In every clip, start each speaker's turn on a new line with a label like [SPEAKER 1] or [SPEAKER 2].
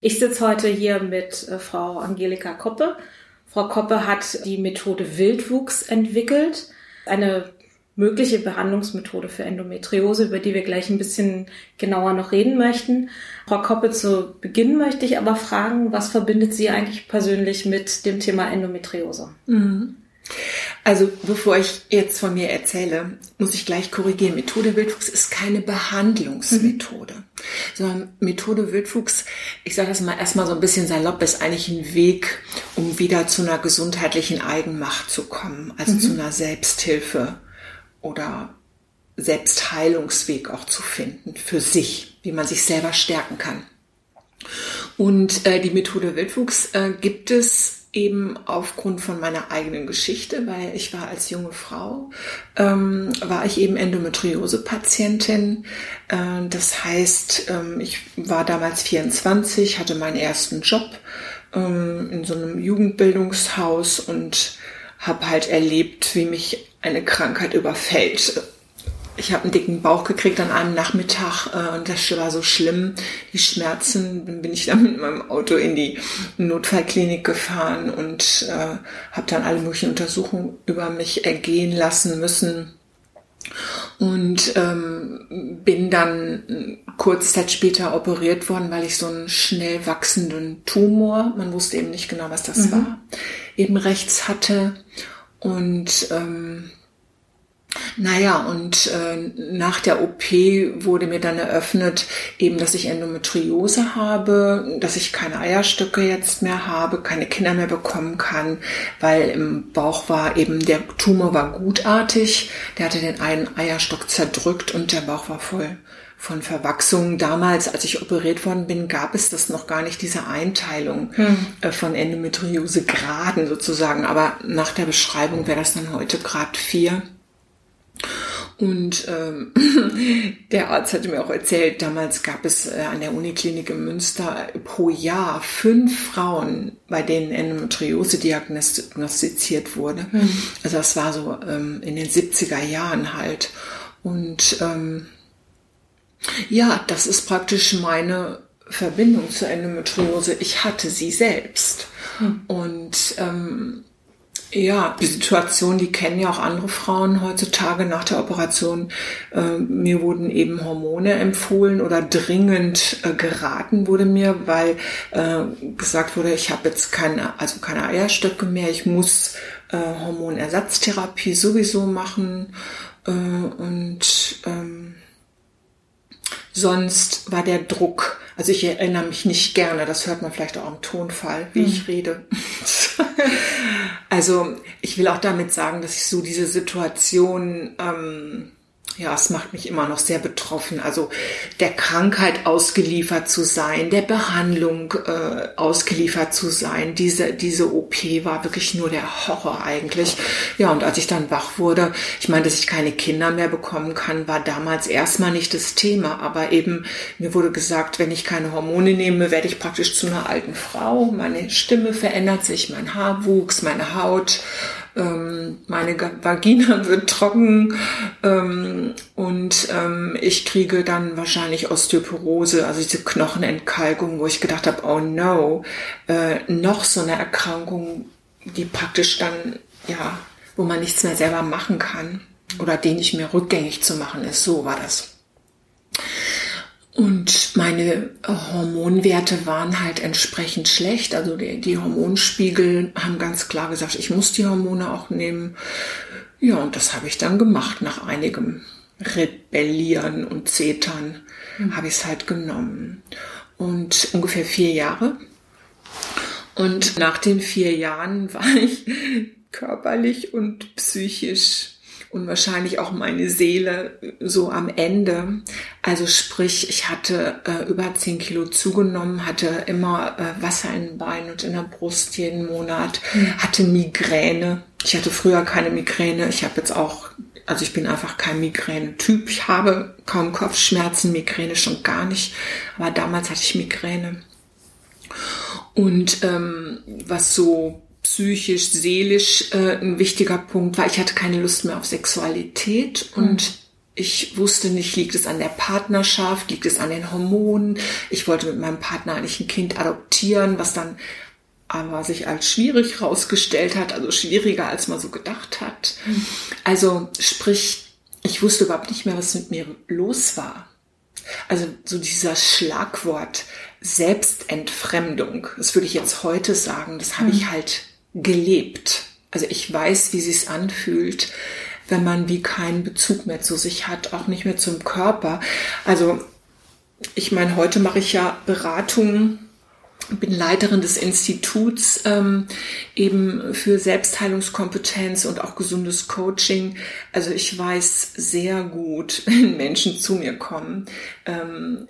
[SPEAKER 1] Ich sitze heute hier mit äh, Frau Angelika Koppe. Frau Koppe hat die Methode Wildwuchs entwickelt, eine mögliche Behandlungsmethode für Endometriose, über die wir gleich ein bisschen genauer noch reden möchten. Frau Koppe, zu Beginn möchte ich aber fragen, was verbindet Sie eigentlich persönlich mit dem Thema Endometriose?
[SPEAKER 2] Mhm. Also bevor ich jetzt von mir erzähle, muss ich gleich korrigieren. Methode Wildwuchs ist keine Behandlungsmethode, mhm. sondern Methode Wildwuchs, ich sage das mal erstmal so ein bisschen salopp, ist eigentlich ein Weg, um wieder zu einer gesundheitlichen Eigenmacht zu kommen, also mhm. zu einer Selbsthilfe oder Selbstheilungsweg auch zu finden für sich, wie man sich selber stärken kann. Und äh, die Methode Wildwuchs äh, gibt es eben aufgrund von meiner eigenen Geschichte, weil ich war als junge Frau, ähm, war ich eben Endometriose-Patientin. Äh, das heißt, ähm, ich war damals 24, hatte meinen ersten Job ähm, in so einem Jugendbildungshaus und habe halt erlebt, wie mich eine Krankheit überfällt ich habe einen dicken Bauch gekriegt an einem Nachmittag äh, und das war so schlimm, die Schmerzen. Dann bin ich dann mit meinem Auto in die Notfallklinik gefahren und äh, habe dann alle möglichen Untersuchungen über mich ergehen lassen müssen. Und ähm, bin dann kurz Zeit später operiert worden, weil ich so einen schnell wachsenden Tumor, man wusste eben nicht genau, was das mhm. war, eben rechts hatte. Und ähm, naja, und äh, nach der OP wurde mir dann eröffnet, eben, dass ich Endometriose habe, dass ich keine Eierstöcke jetzt mehr habe, keine Kinder mehr bekommen kann, weil im Bauch war eben, der Tumor war gutartig, der hatte den einen Eierstock zerdrückt und der Bauch war voll von Verwachsungen. Damals, als ich operiert worden bin, gab es das noch gar nicht, diese Einteilung hm. äh, von Endometriose Graden sozusagen. Aber nach der Beschreibung wäre das dann heute Grad 4. Und ähm, der Arzt hatte mir auch erzählt, damals gab es äh, an der Uniklinik in Münster pro Jahr fünf Frauen, bei denen Endometriose diagnostiziert wurde. Mhm. Also das war so ähm, in den 70er Jahren halt. Und ähm, ja, das ist praktisch meine Verbindung zur Endometriose. Ich hatte sie selbst. Mhm. Und ähm, ja, die Situation, die kennen ja auch andere Frauen heutzutage nach der Operation. Äh, mir wurden eben Hormone empfohlen oder dringend äh, geraten wurde mir, weil äh, gesagt wurde, ich habe jetzt keine, also keine Eierstöcke mehr, ich muss Hormonersatztherapie sowieso machen und ähm, sonst war der Druck also ich erinnere mich nicht gerne, das hört man vielleicht auch am Tonfall, wie mhm. ich rede. also ich will auch damit sagen, dass ich so diese Situation ähm, ja, es macht mich immer noch sehr betroffen. Also der Krankheit ausgeliefert zu sein, der Behandlung äh, ausgeliefert zu sein. Diese, diese OP war wirklich nur der Horror eigentlich. Ja, und als ich dann wach wurde, ich meine, dass ich keine Kinder mehr bekommen kann, war damals erstmal nicht das Thema. Aber eben, mir wurde gesagt, wenn ich keine Hormone nehme, werde ich praktisch zu einer alten Frau. Meine Stimme verändert sich, mein Haarwuchs, meine Haut ähm, meine Vagina wird trocken ähm, und ähm, ich kriege dann wahrscheinlich Osteoporose, also diese Knochenentkalkung, wo ich gedacht habe, oh no, äh, noch so eine Erkrankung, die praktisch dann, ja, wo man nichts mehr selber machen kann oder die nicht mehr rückgängig zu machen ist. So war das. Und meine Hormonwerte waren halt entsprechend schlecht. Also die, die, Hormonspiegel haben ganz klar gesagt, ich muss die Hormone auch nehmen. Ja, und das habe ich dann gemacht. Nach einigem Rebellieren und Zetern mhm. habe ich es halt genommen. Und ungefähr vier Jahre. Und nach den vier Jahren war ich körperlich und psychisch und wahrscheinlich auch meine Seele so am Ende. Also sprich, ich hatte äh, über zehn Kilo zugenommen, hatte immer äh, Wasser in den Beinen und in der Brust jeden Monat, mhm. hatte Migräne. Ich hatte früher keine Migräne. Ich habe jetzt auch, also ich bin einfach kein Migräne-Typ. Ich habe kaum Kopfschmerzen, Migräne schon gar nicht. Aber damals hatte ich Migräne. Und ähm, was so psychisch, seelisch äh, ein wichtiger Punkt war. Ich hatte keine Lust mehr auf Sexualität und ich wusste nicht, liegt es an der Partnerschaft, liegt es an den Hormonen. Ich wollte mit meinem Partner eigentlich ein Kind adoptieren, was dann aber sich als schwierig herausgestellt hat, also schwieriger als man so gedacht hat. Also sprich, ich wusste überhaupt nicht mehr, was mit mir los war. Also so dieser Schlagwort Selbstentfremdung, das würde ich jetzt heute sagen, das habe ich hm. halt gelebt. Also ich weiß, wie es anfühlt, wenn man wie keinen Bezug mehr zu sich hat, auch nicht mehr zum Körper. Also ich meine, heute mache ich ja Beratungen bin Leiterin des Instituts ähm, eben für Selbstheilungskompetenz und auch gesundes Coaching. Also ich weiß sehr gut, wenn Menschen zu mir kommen, ähm,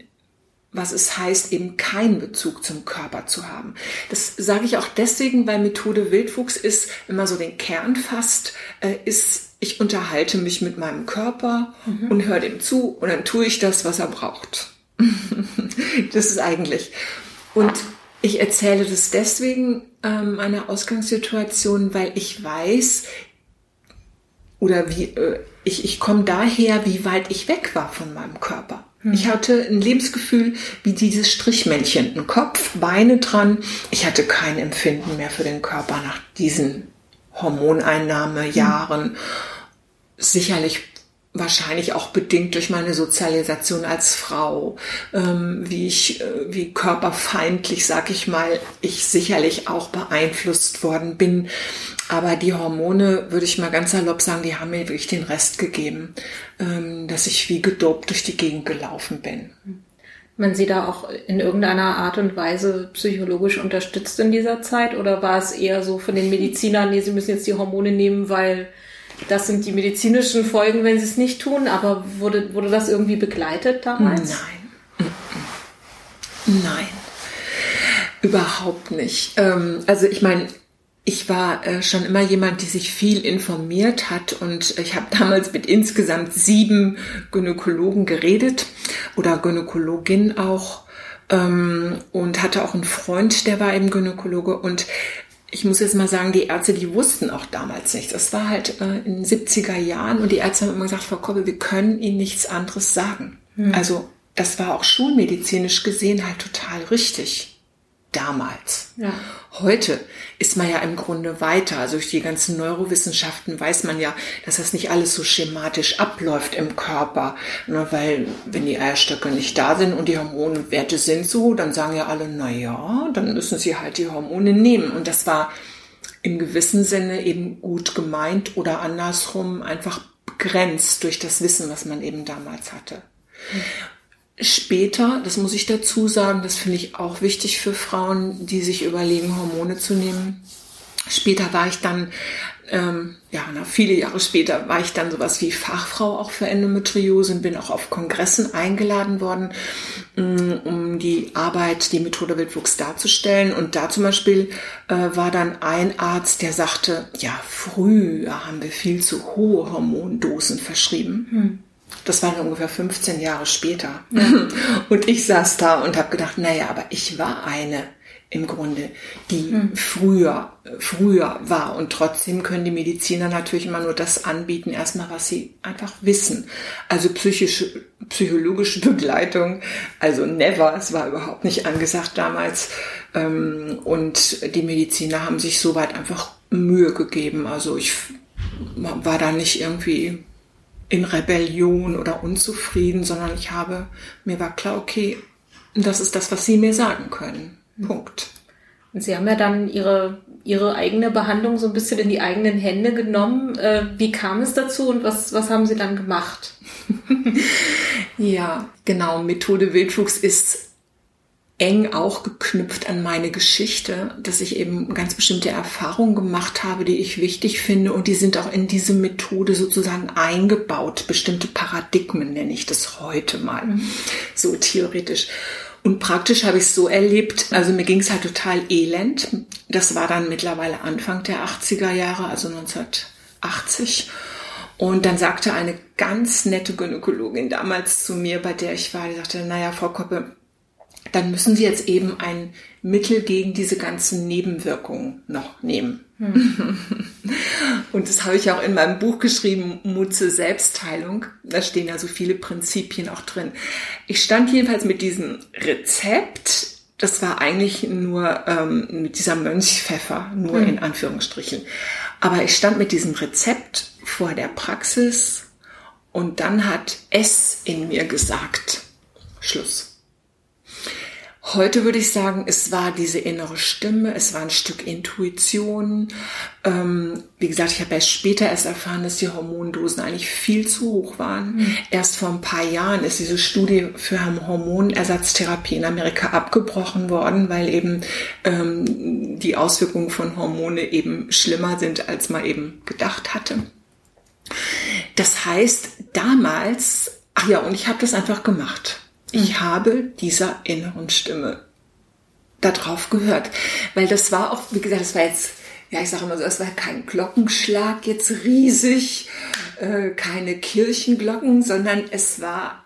[SPEAKER 2] was es heißt, eben keinen Bezug zum Körper zu haben. Das sage ich auch deswegen, weil Methode Wildwuchs ist, wenn man so den Kern fasst, äh, ist, ich unterhalte mich mit meinem Körper mhm. und höre dem zu und dann tue ich das, was er braucht. das ist eigentlich. Und ich erzähle das deswegen ähm, einer Ausgangssituation, weil ich weiß, oder wie äh, ich, ich komme daher, wie weit ich weg war von meinem Körper. Hm. Ich hatte ein Lebensgefühl wie dieses Strichmännchen, ein Kopf, Beine dran. Ich hatte kein Empfinden mehr für den Körper nach diesen Hormoneinnahmejahren. Hm. Sicherlich wahrscheinlich auch bedingt durch meine Sozialisation als Frau, ähm, wie ich, äh, wie körperfeindlich, sag ich mal, ich sicherlich auch beeinflusst worden bin. Aber die Hormone, würde ich mal ganz salopp sagen, die haben mir wirklich den Rest gegeben, ähm, dass ich wie gedopt durch die Gegend gelaufen bin.
[SPEAKER 1] Man sie da auch in irgendeiner Art und Weise psychologisch unterstützt in dieser Zeit? Oder war es eher so von den Medizinern, nee, sie müssen jetzt die Hormone nehmen, weil das sind die medizinischen Folgen, wenn sie es nicht tun, aber wurde, wurde das irgendwie begleitet damals?
[SPEAKER 2] Nein. Nein. Überhaupt nicht. Ähm, also ich meine, ich war äh, schon immer jemand, die sich viel informiert hat und ich habe damals mit insgesamt sieben Gynäkologen geredet oder Gynäkologin auch ähm, und hatte auch einen Freund, der war eben Gynäkologe und ich muss jetzt mal sagen, die Ärzte, die wussten auch damals nichts. Das war halt äh, in den 70er Jahren und die Ärzte haben immer gesagt, Frau Koppel, wir können Ihnen nichts anderes sagen. Mhm. Also das war auch schulmedizinisch gesehen halt total richtig damals. Ja. Heute ist man ja im Grunde weiter. Also durch die ganzen Neurowissenschaften weiß man ja, dass das nicht alles so schematisch abläuft im Körper. Nur ne, weil, wenn die Eierstöcke nicht da sind und die Hormonwerte sind so, dann sagen ja alle, na ja, dann müssen sie halt die Hormone nehmen. Und das war im gewissen Sinne eben gut gemeint oder andersrum einfach begrenzt durch das Wissen, was man eben damals hatte. Später, das muss ich dazu sagen, das finde ich auch wichtig für Frauen, die sich überlegen, Hormone zu nehmen. Später war ich dann, ähm, ja, na, viele Jahre später war ich dann sowas wie Fachfrau auch für Endometriose und bin auch auf Kongressen eingeladen worden, mm, um die Arbeit, die Methode Wildwuchs darzustellen. Und da zum Beispiel äh, war dann ein Arzt, der sagte, ja, früher haben wir viel zu hohe Hormondosen verschrieben. Hm das war ungefähr 15 Jahre später. Und ich saß da und habe gedacht, naja, aber ich war eine im Grunde, die hm. früher, früher war. Und trotzdem können die Mediziner natürlich immer nur das anbieten, erstmal, was sie einfach wissen. Also psychische, psychologische Begleitung, also never, es war überhaupt nicht angesagt damals. Ähm, und die Mediziner haben sich soweit einfach Mühe gegeben. Also ich war da nicht irgendwie in Rebellion oder unzufrieden, sondern ich habe, mir war klar, okay, das ist das, was Sie mir sagen können. Punkt.
[SPEAKER 1] Und Sie haben ja dann Ihre, Ihre eigene Behandlung so ein bisschen in die eigenen Hände genommen. Äh, wie kam es dazu und was, was haben Sie dann gemacht?
[SPEAKER 2] ja, genau. Methode Wildwuchs ist eng auch geknüpft an meine Geschichte, dass ich eben ganz bestimmte Erfahrungen gemacht habe, die ich wichtig finde und die sind auch in diese Methode sozusagen eingebaut. Bestimmte Paradigmen nenne ich das heute mal, mhm. so theoretisch. Und praktisch habe ich es so erlebt, also mir ging es halt total elend. Das war dann mittlerweile Anfang der 80er Jahre, also 1980. Und dann sagte eine ganz nette Gynäkologin damals zu mir, bei der ich war, die sagte, naja, Frau Koppe, dann müssen Sie jetzt eben ein Mittel gegen diese ganzen Nebenwirkungen noch nehmen. Hm. Und das habe ich auch in meinem Buch geschrieben, Mut zur Selbstheilung. Da stehen ja so viele Prinzipien auch drin. Ich stand jedenfalls mit diesem Rezept, das war eigentlich nur ähm, mit dieser Mönchspfeffer, nur hm. in Anführungsstrichen. Aber ich stand mit diesem Rezept vor der Praxis und dann hat es in mir gesagt, Schluss. Heute würde ich sagen, es war diese innere Stimme, es war ein Stück Intuition. Ähm, wie gesagt, ich habe erst später erst erfahren, dass die Hormondosen eigentlich viel zu hoch waren. Mhm. Erst vor ein paar Jahren ist diese Studie für Hormonersatztherapie in Amerika abgebrochen worden, weil eben ähm, die Auswirkungen von Hormone eben schlimmer sind, als man eben gedacht hatte. Das heißt, damals, ach ja, und ich habe das einfach gemacht. Ich habe dieser inneren Stimme darauf gehört. Weil das war auch, wie gesagt, das war jetzt, ja, ich sage immer so, es war kein Glockenschlag jetzt riesig, äh, keine Kirchenglocken, sondern es war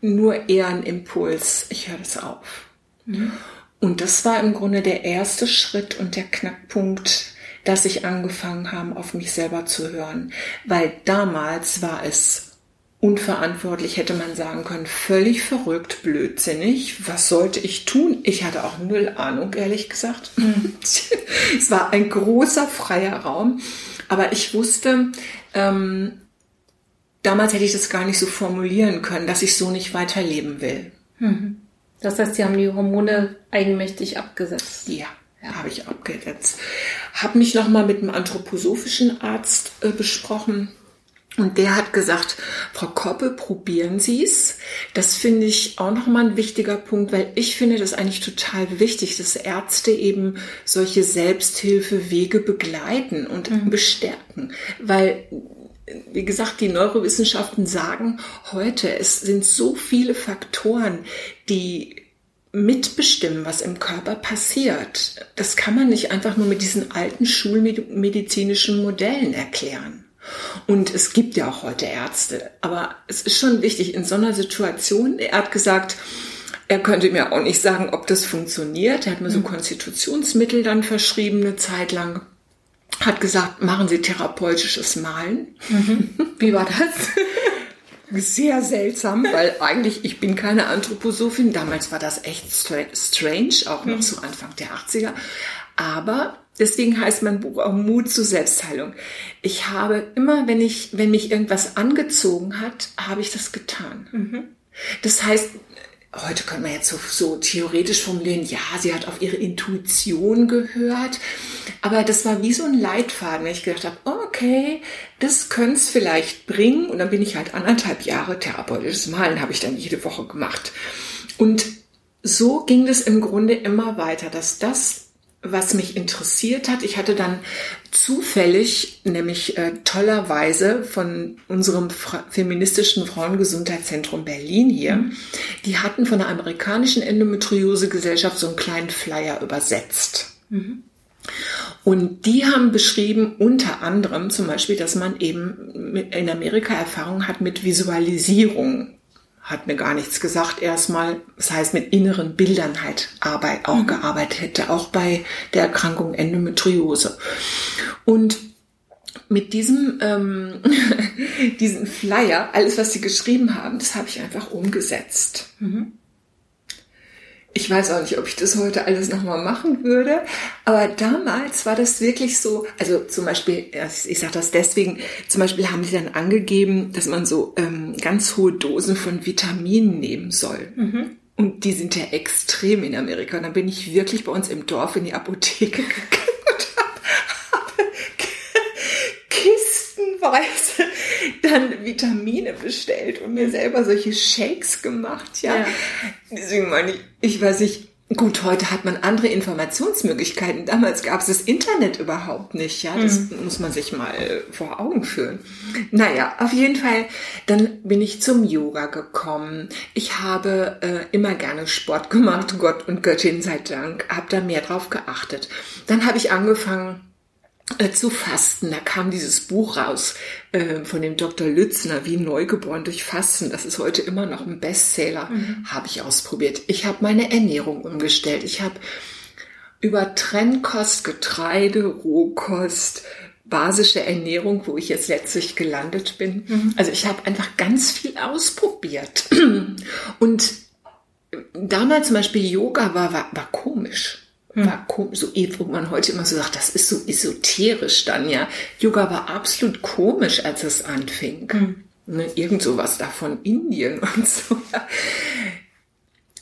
[SPEAKER 2] nur eher ein Impuls. Ich höre das auf. Mhm. Und das war im Grunde der erste Schritt und der Knackpunkt, dass ich angefangen habe, auf mich selber zu hören. Weil damals war es unverantwortlich, hätte man sagen können, völlig verrückt, blödsinnig. Was sollte ich tun? Ich hatte auch null Ahnung, ehrlich gesagt. Es war ein großer freier Raum, aber ich wusste, ähm, damals hätte ich das gar nicht so formulieren können, dass ich so nicht weiterleben will.
[SPEAKER 1] Mhm. Das heißt, Sie haben die Hormone eigenmächtig abgesetzt.
[SPEAKER 2] Ja. Ja, habe ich abgesetzt. Habe mich nochmal mit einem anthroposophischen Arzt äh, besprochen und der hat gesagt, Frau Koppe, probieren Sie es. Das finde ich auch nochmal ein wichtiger Punkt, weil ich finde das eigentlich total wichtig, dass Ärzte eben solche Selbsthilfewege begleiten und mhm. bestärken. Weil, wie gesagt, die Neurowissenschaften sagen heute, es sind so viele Faktoren, die mitbestimmen, was im Körper passiert. Das kann man nicht einfach nur mit diesen alten schulmedizinischen Modellen erklären. Und es gibt ja auch heute Ärzte. Aber es ist schon wichtig, in so einer Situation, er hat gesagt, er könnte mir auch nicht sagen, ob das funktioniert. Er hat mir so mhm. Konstitutionsmittel dann verschrieben eine Zeit lang. Hat gesagt, machen Sie therapeutisches Malen.
[SPEAKER 1] Mhm. Wie war das?
[SPEAKER 2] Sehr seltsam, weil eigentlich ich bin keine Anthroposophin. Damals war das echt strange, auch noch mhm. Anfang der 80er. Aber Deswegen heißt mein Buch auch Mut zur Selbstheilung. Ich habe immer, wenn ich, wenn mich irgendwas angezogen hat, habe ich das getan. Mhm. Das heißt, heute können wir jetzt so, so theoretisch formulieren, ja, sie hat auf ihre Intuition gehört. Aber das war wie so ein Leitfaden, wenn ich gedacht habe, okay, das könnte es vielleicht bringen. Und dann bin ich halt anderthalb Jahre therapeutisches Malen habe ich dann jede Woche gemacht. Und so ging es im Grunde immer weiter, dass das was mich interessiert hat. Ich hatte dann zufällig, nämlich äh, tollerweise von unserem Fra feministischen Frauengesundheitszentrum Berlin hier, mhm. die hatten von der amerikanischen Endometriosegesellschaft so einen kleinen Flyer übersetzt. Mhm. Und die haben beschrieben unter anderem zum Beispiel, dass man eben in Amerika Erfahrung hat mit Visualisierung hat mir gar nichts gesagt erstmal. Das heißt, mit inneren Bildern halt Arbeit auch mhm. gearbeitet hätte, auch bei der Erkrankung Endometriose. Und mit diesem, ähm, diesen Flyer, alles was sie geschrieben haben, das habe ich einfach umgesetzt. Mhm. Ich weiß auch nicht, ob ich das heute alles nochmal machen würde, aber damals war das wirklich so, also zum Beispiel, ich sage das deswegen, zum Beispiel haben sie dann angegeben, dass man so ähm, ganz hohe Dosen von Vitaminen nehmen soll. Mhm. Und die sind ja extrem in Amerika. Und dann bin ich wirklich bei uns im Dorf in die Apotheke gegangen und habe hab kistenweise dann Vitamine bestellt und mir selber solche Shakes gemacht, ja. ja. Deswegen meine ich, ich weiß nicht, Gut, heute hat man andere Informationsmöglichkeiten. Damals gab es das Internet überhaupt nicht. Ja, das mhm. muss man sich mal vor Augen führen. Naja, auf jeden Fall. Dann bin ich zum Yoga gekommen. Ich habe äh, immer gerne Sport gemacht. Gott und Göttin sei Dank. Habe da mehr drauf geachtet. Dann habe ich angefangen äh, zu fasten. Da kam dieses Buch raus äh, von dem Dr. Lützner, wie neugeboren durch Fasten. Das ist heute immer noch ein Bestseller. Mhm. Habe ich ausprobiert. Ich habe meine Ernährung umgestellt. Ich habe über Trennkost, Getreide, Rohkost, basische Ernährung, wo ich jetzt letztlich gelandet bin. Mhm. Also ich habe einfach ganz viel ausprobiert. Und damals zum Beispiel Yoga war, war, war komisch. Hm. War komisch, so, wo man heute immer so sagt, das ist so esoterisch dann, ja. Yoga war absolut komisch, als es anfing. Hm. Ne, irgend sowas da von Indien und so.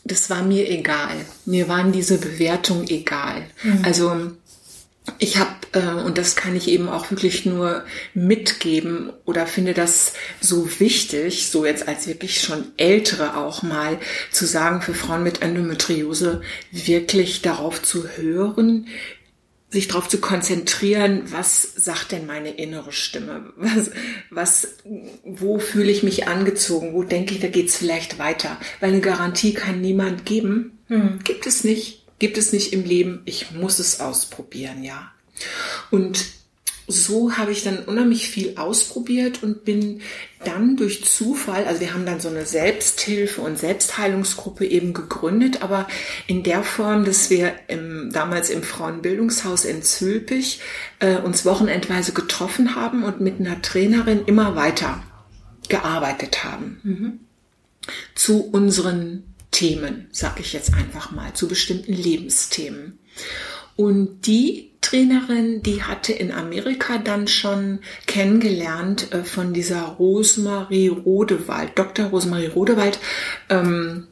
[SPEAKER 2] Das war mir egal. Mir waren diese Bewertungen egal. Hm. Also ich habe, äh, und das kann ich eben auch wirklich nur mitgeben oder finde das so wichtig, so jetzt als wirklich schon ältere auch mal zu sagen, für Frauen mit Endometriose wirklich darauf zu hören, sich darauf zu konzentrieren, was sagt denn meine innere Stimme? Was, was, wo fühle ich mich angezogen? Wo denke ich, da geht's vielleicht weiter? Weil eine Garantie kann niemand geben. Hm. Gibt es nicht gibt es nicht im Leben, ich muss es ausprobieren, ja. Und so habe ich dann unheimlich viel ausprobiert und bin dann durch Zufall, also wir haben dann so eine Selbsthilfe und Selbstheilungsgruppe eben gegründet, aber in der Form, dass wir im, damals im Frauenbildungshaus in Zülpich äh, uns wochenendweise getroffen haben und mit einer Trainerin immer weiter gearbeitet haben. Mhm. Zu unseren Themen, sage ich jetzt einfach mal, zu bestimmten Lebensthemen. Und die Trainerin, die hatte in Amerika dann schon kennengelernt äh, von dieser Rosemarie Rodewald, Dr. Rosemarie Rodewald. Ähm,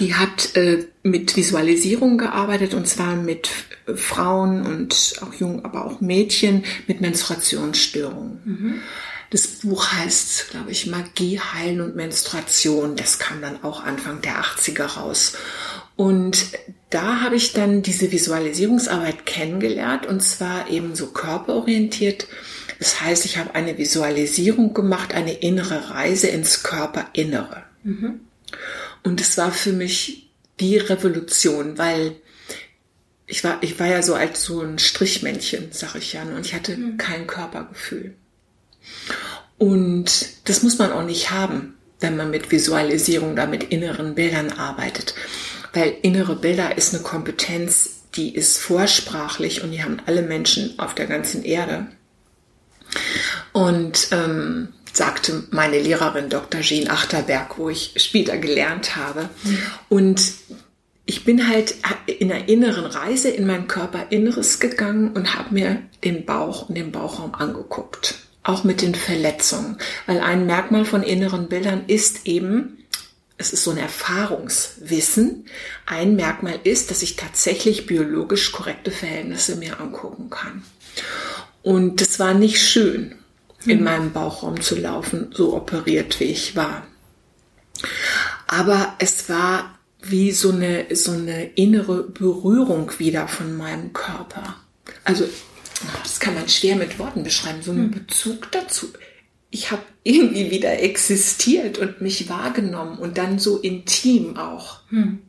[SPEAKER 2] die hat äh, mit Visualisierung gearbeitet und zwar mit Frauen und auch Jungen, aber auch Mädchen mit Menstruationsstörungen. Mhm. Das Buch heißt, glaube ich, Magie, Heilen und Menstruation. Das kam dann auch Anfang der 80er raus. Und da habe ich dann diese Visualisierungsarbeit kennengelernt und zwar eben so körperorientiert. Das heißt, ich habe eine Visualisierung gemacht, eine innere Reise ins Körperinnere. Mhm. Und es war für mich die Revolution, weil ich war, ich war ja so als so ein Strichmännchen, sag ich ja, und ich hatte mhm. kein Körpergefühl. Und das muss man auch nicht haben, wenn man mit Visualisierung oder mit inneren Bildern arbeitet. Weil innere Bilder ist eine Kompetenz, die ist vorsprachlich und die haben alle Menschen auf der ganzen Erde. Und ähm, sagte meine Lehrerin Dr. Jean Achterberg, wo ich später gelernt habe. Und ich bin halt in einer inneren Reise in mein Körperinneres gegangen und habe mir den Bauch und den Bauchraum angeguckt auch mit den Verletzungen. Weil ein Merkmal von inneren Bildern ist eben, es ist so ein Erfahrungswissen. Ein Merkmal ist, dass ich tatsächlich biologisch korrekte Verhältnisse mir angucken kann. Und es war nicht schön, in mhm. meinem Bauchraum zu laufen, so operiert wie ich war. Aber es war wie so eine, so eine innere Berührung wieder von meinem Körper. Also das kann man schwer mit Worten beschreiben, so einen hm. Bezug dazu. Ich habe irgendwie wieder existiert und mich wahrgenommen und dann so intim auch. Hm.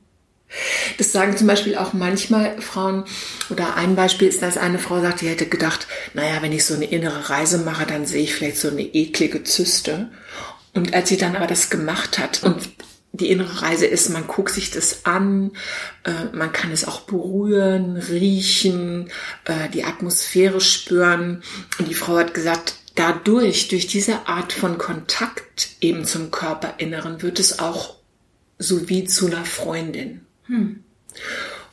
[SPEAKER 2] Das sagen zum Beispiel auch manchmal Frauen, oder ein Beispiel ist, dass eine Frau sagt, die hätte gedacht, naja, wenn ich so eine innere Reise mache, dann sehe ich vielleicht so eine eklige Zyste. Und als sie dann aber das gemacht hat und die innere Reise ist, man guckt sich das an, äh, man kann es auch berühren, riechen, äh, die Atmosphäre spüren. Und die Frau hat gesagt, dadurch, durch diese Art von Kontakt eben zum Körperinneren, wird es auch so wie zu einer Freundin. Hm.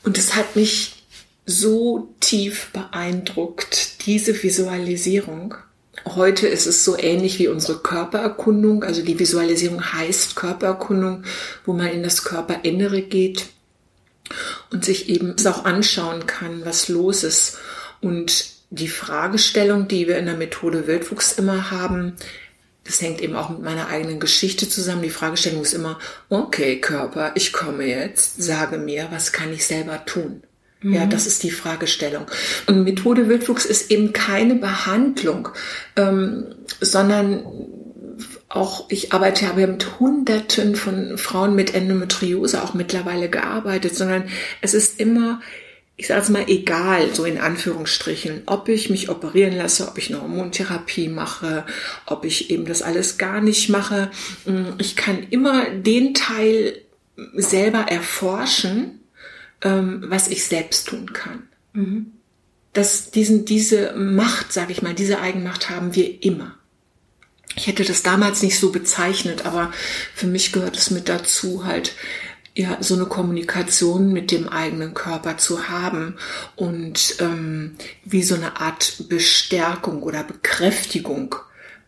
[SPEAKER 2] Und es hat mich so tief beeindruckt, diese Visualisierung. Heute ist es so ähnlich wie unsere Körpererkundung. Also die Visualisierung heißt Körpererkundung, wo man in das Körperinnere geht und sich eben auch anschauen kann, was los ist. Und die Fragestellung, die wir in der Methode Wildwuchs immer haben, das hängt eben auch mit meiner eigenen Geschichte zusammen. Die Fragestellung ist immer, okay, Körper, ich komme jetzt, sage mir, was kann ich selber tun? Ja, mhm. das ist die Fragestellung. Und Methode Wildwuchs ist eben keine Behandlung, ähm, sondern auch, ich arbeite, habe mit Hunderten von Frauen mit Endometriose auch mittlerweile gearbeitet, sondern es ist immer, ich sage es mal, egal, so in Anführungsstrichen, ob ich mich operieren lasse, ob ich eine Hormontherapie mache, ob ich eben das alles gar nicht mache. Ich kann immer den Teil selber erforschen, ähm, was ich selbst tun kann. Mhm. Das, diesen, diese Macht, sage ich mal, diese Eigenmacht haben wir immer. Ich hätte das damals nicht so bezeichnet, aber für mich gehört es mit dazu, halt ja so eine Kommunikation mit dem eigenen Körper zu haben und ähm, wie so eine Art Bestärkung oder Bekräftigung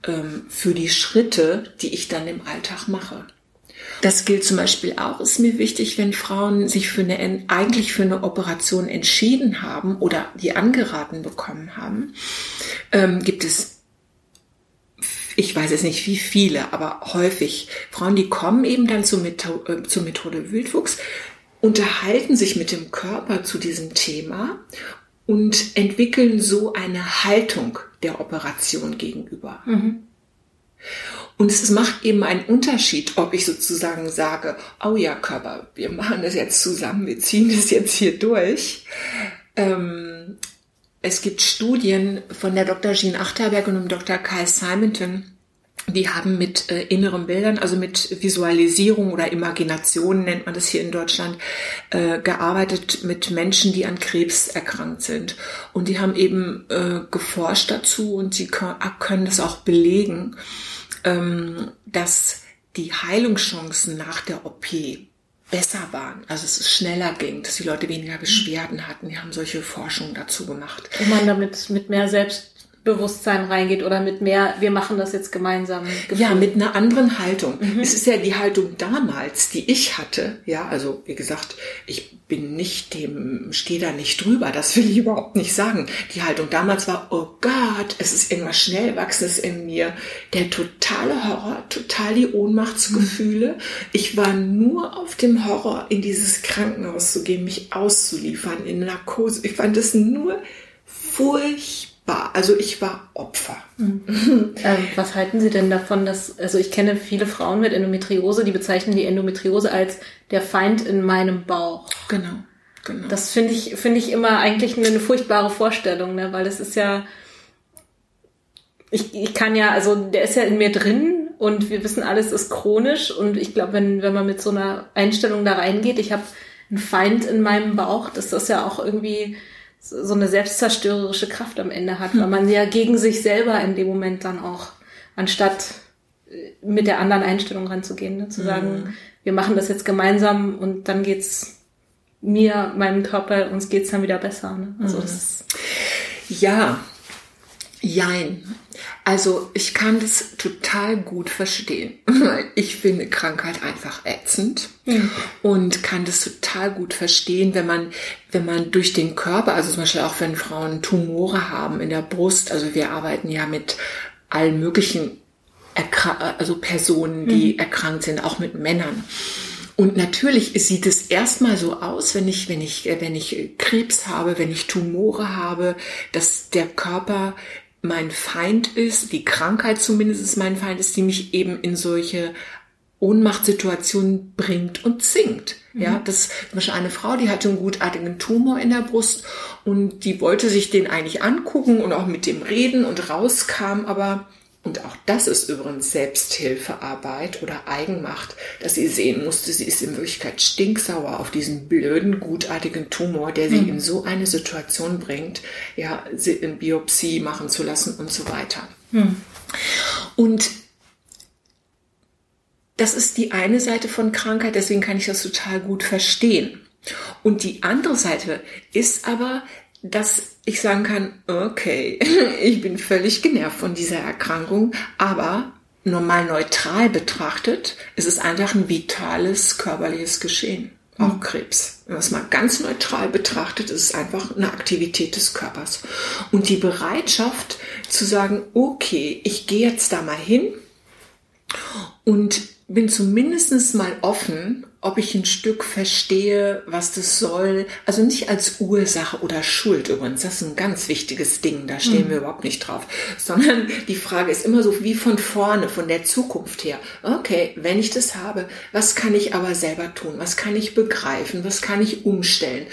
[SPEAKER 2] ähm, für die Schritte, die ich dann im Alltag mache. Das gilt zum Beispiel auch, ist mir wichtig, wenn Frauen sich für eine, eigentlich für eine Operation entschieden haben oder die angeraten bekommen haben, ähm, gibt es ich weiß jetzt nicht wie viele, aber häufig Frauen, die kommen eben dann zur, Methode, äh, zur Methode Wildwuchs, unterhalten sich mit dem Körper zu diesem Thema und entwickeln so eine Haltung der Operation gegenüber. Mhm. Und es macht eben einen Unterschied, ob ich sozusagen sage, oh ja, Körper, wir machen das jetzt zusammen, wir ziehen das jetzt hier durch. Ähm, es gibt Studien von der Dr. Jean Achterberg und dem Dr. Kai Simonton, die haben mit äh, inneren Bildern, also mit Visualisierung oder Imagination nennt man das hier in Deutschland, äh, gearbeitet mit Menschen, die an Krebs erkrankt sind. Und die haben eben äh, geforscht dazu und sie können, das auch belegen, dass die Heilungschancen nach der OP besser waren, also es schneller ging, dass die Leute weniger Beschwerden hatten. Die haben solche Forschungen dazu gemacht.
[SPEAKER 1] Wo man damit mit mehr Selbst Bewusstsein reingeht oder mit mehr, wir machen das jetzt gemeinsam.
[SPEAKER 2] Gefühl. Ja, mit einer anderen Haltung. Mhm. Es ist ja die Haltung damals, die ich hatte. Ja, also wie gesagt, ich bin nicht dem, stehe da nicht drüber. Das will ich überhaupt nicht sagen. Die Haltung damals war, oh Gott, es ist irgendwas Schnellwachsendes in mir. Der totale Horror, total die Ohnmachtsgefühle. Mhm. Ich war nur auf dem Horror, in dieses Krankenhaus zu gehen, mich auszuliefern, in Narkose. Ich fand es nur furchtbar war. Also ich war Opfer.
[SPEAKER 1] Mhm. ähm, was halten Sie denn davon, dass, also ich kenne viele Frauen mit Endometriose, die bezeichnen die Endometriose als der Feind in meinem Bauch.
[SPEAKER 2] Genau. Genau.
[SPEAKER 1] Das finde ich, finde ich immer eigentlich eine, eine furchtbare Vorstellung, ne? weil das ist ja, ich, ich kann ja, also der ist ja in mir drin und wir wissen, alles ist chronisch und ich glaube, wenn, wenn man mit so einer Einstellung da reingeht, ich habe einen Feind in meinem Bauch, das ist ja auch irgendwie, so eine selbstzerstörerische Kraft am Ende hat, weil man ja gegen sich selber in dem Moment dann auch, anstatt äh, mit der anderen Einstellung ranzugehen, ne? zu mhm. sagen, wir machen das jetzt gemeinsam und dann geht's mir, meinem Körper, uns geht's dann wieder besser. Ne? Also mhm. das
[SPEAKER 2] ja, jein. Also ich kann das total gut verstehen. Ich finde Krankheit einfach ätzend mhm. und kann das total gut verstehen, wenn man, wenn man durch den Körper, also zum Beispiel auch wenn Frauen Tumore haben in der Brust, also wir arbeiten ja mit allen möglichen Erkra also Personen, die mhm. erkrankt sind, auch mit Männern. Und natürlich sieht es erstmal so aus, wenn ich, wenn ich, wenn ich Krebs habe, wenn ich Tumore habe, dass der Körper mein Feind ist, die Krankheit zumindest ist mein Feind ist, die mich eben in solche Ohnmachtsituationen bringt und zwingt. Mhm. Ja, das ist zum Beispiel eine Frau, die hatte einen gutartigen Tumor in der Brust und die wollte sich den eigentlich angucken und auch mit dem reden und rauskam aber und auch das ist übrigens Selbsthilfearbeit oder Eigenmacht, dass sie sehen musste, sie ist in Wirklichkeit stinksauer auf diesen blöden, gutartigen Tumor, der sie mhm. in so eine Situation bringt, ja, sie in Biopsie machen zu lassen und so weiter. Mhm. Und das ist die eine Seite von Krankheit, deswegen kann ich das total gut verstehen. Und die andere Seite ist aber, dass ich sagen kann, okay, ich bin völlig genervt von dieser Erkrankung, aber normal neutral betrachtet, ist es einfach ein vitales körperliches Geschehen. Auch mhm. Krebs. Wenn man es mal ganz neutral betrachtet, ist es einfach eine Aktivität des Körpers. Und die Bereitschaft zu sagen, okay, ich gehe jetzt da mal hin und bin zumindest mal offen, ob ich ein Stück verstehe, was das soll. Also nicht als Ursache oder Schuld übrigens. Das ist ein ganz wichtiges Ding. Da stehen mhm. wir überhaupt nicht drauf. Sondern die Frage ist immer so wie von vorne, von der Zukunft her. Okay, wenn ich das habe, was kann ich aber selber tun? Was kann ich begreifen? Was kann ich umstellen?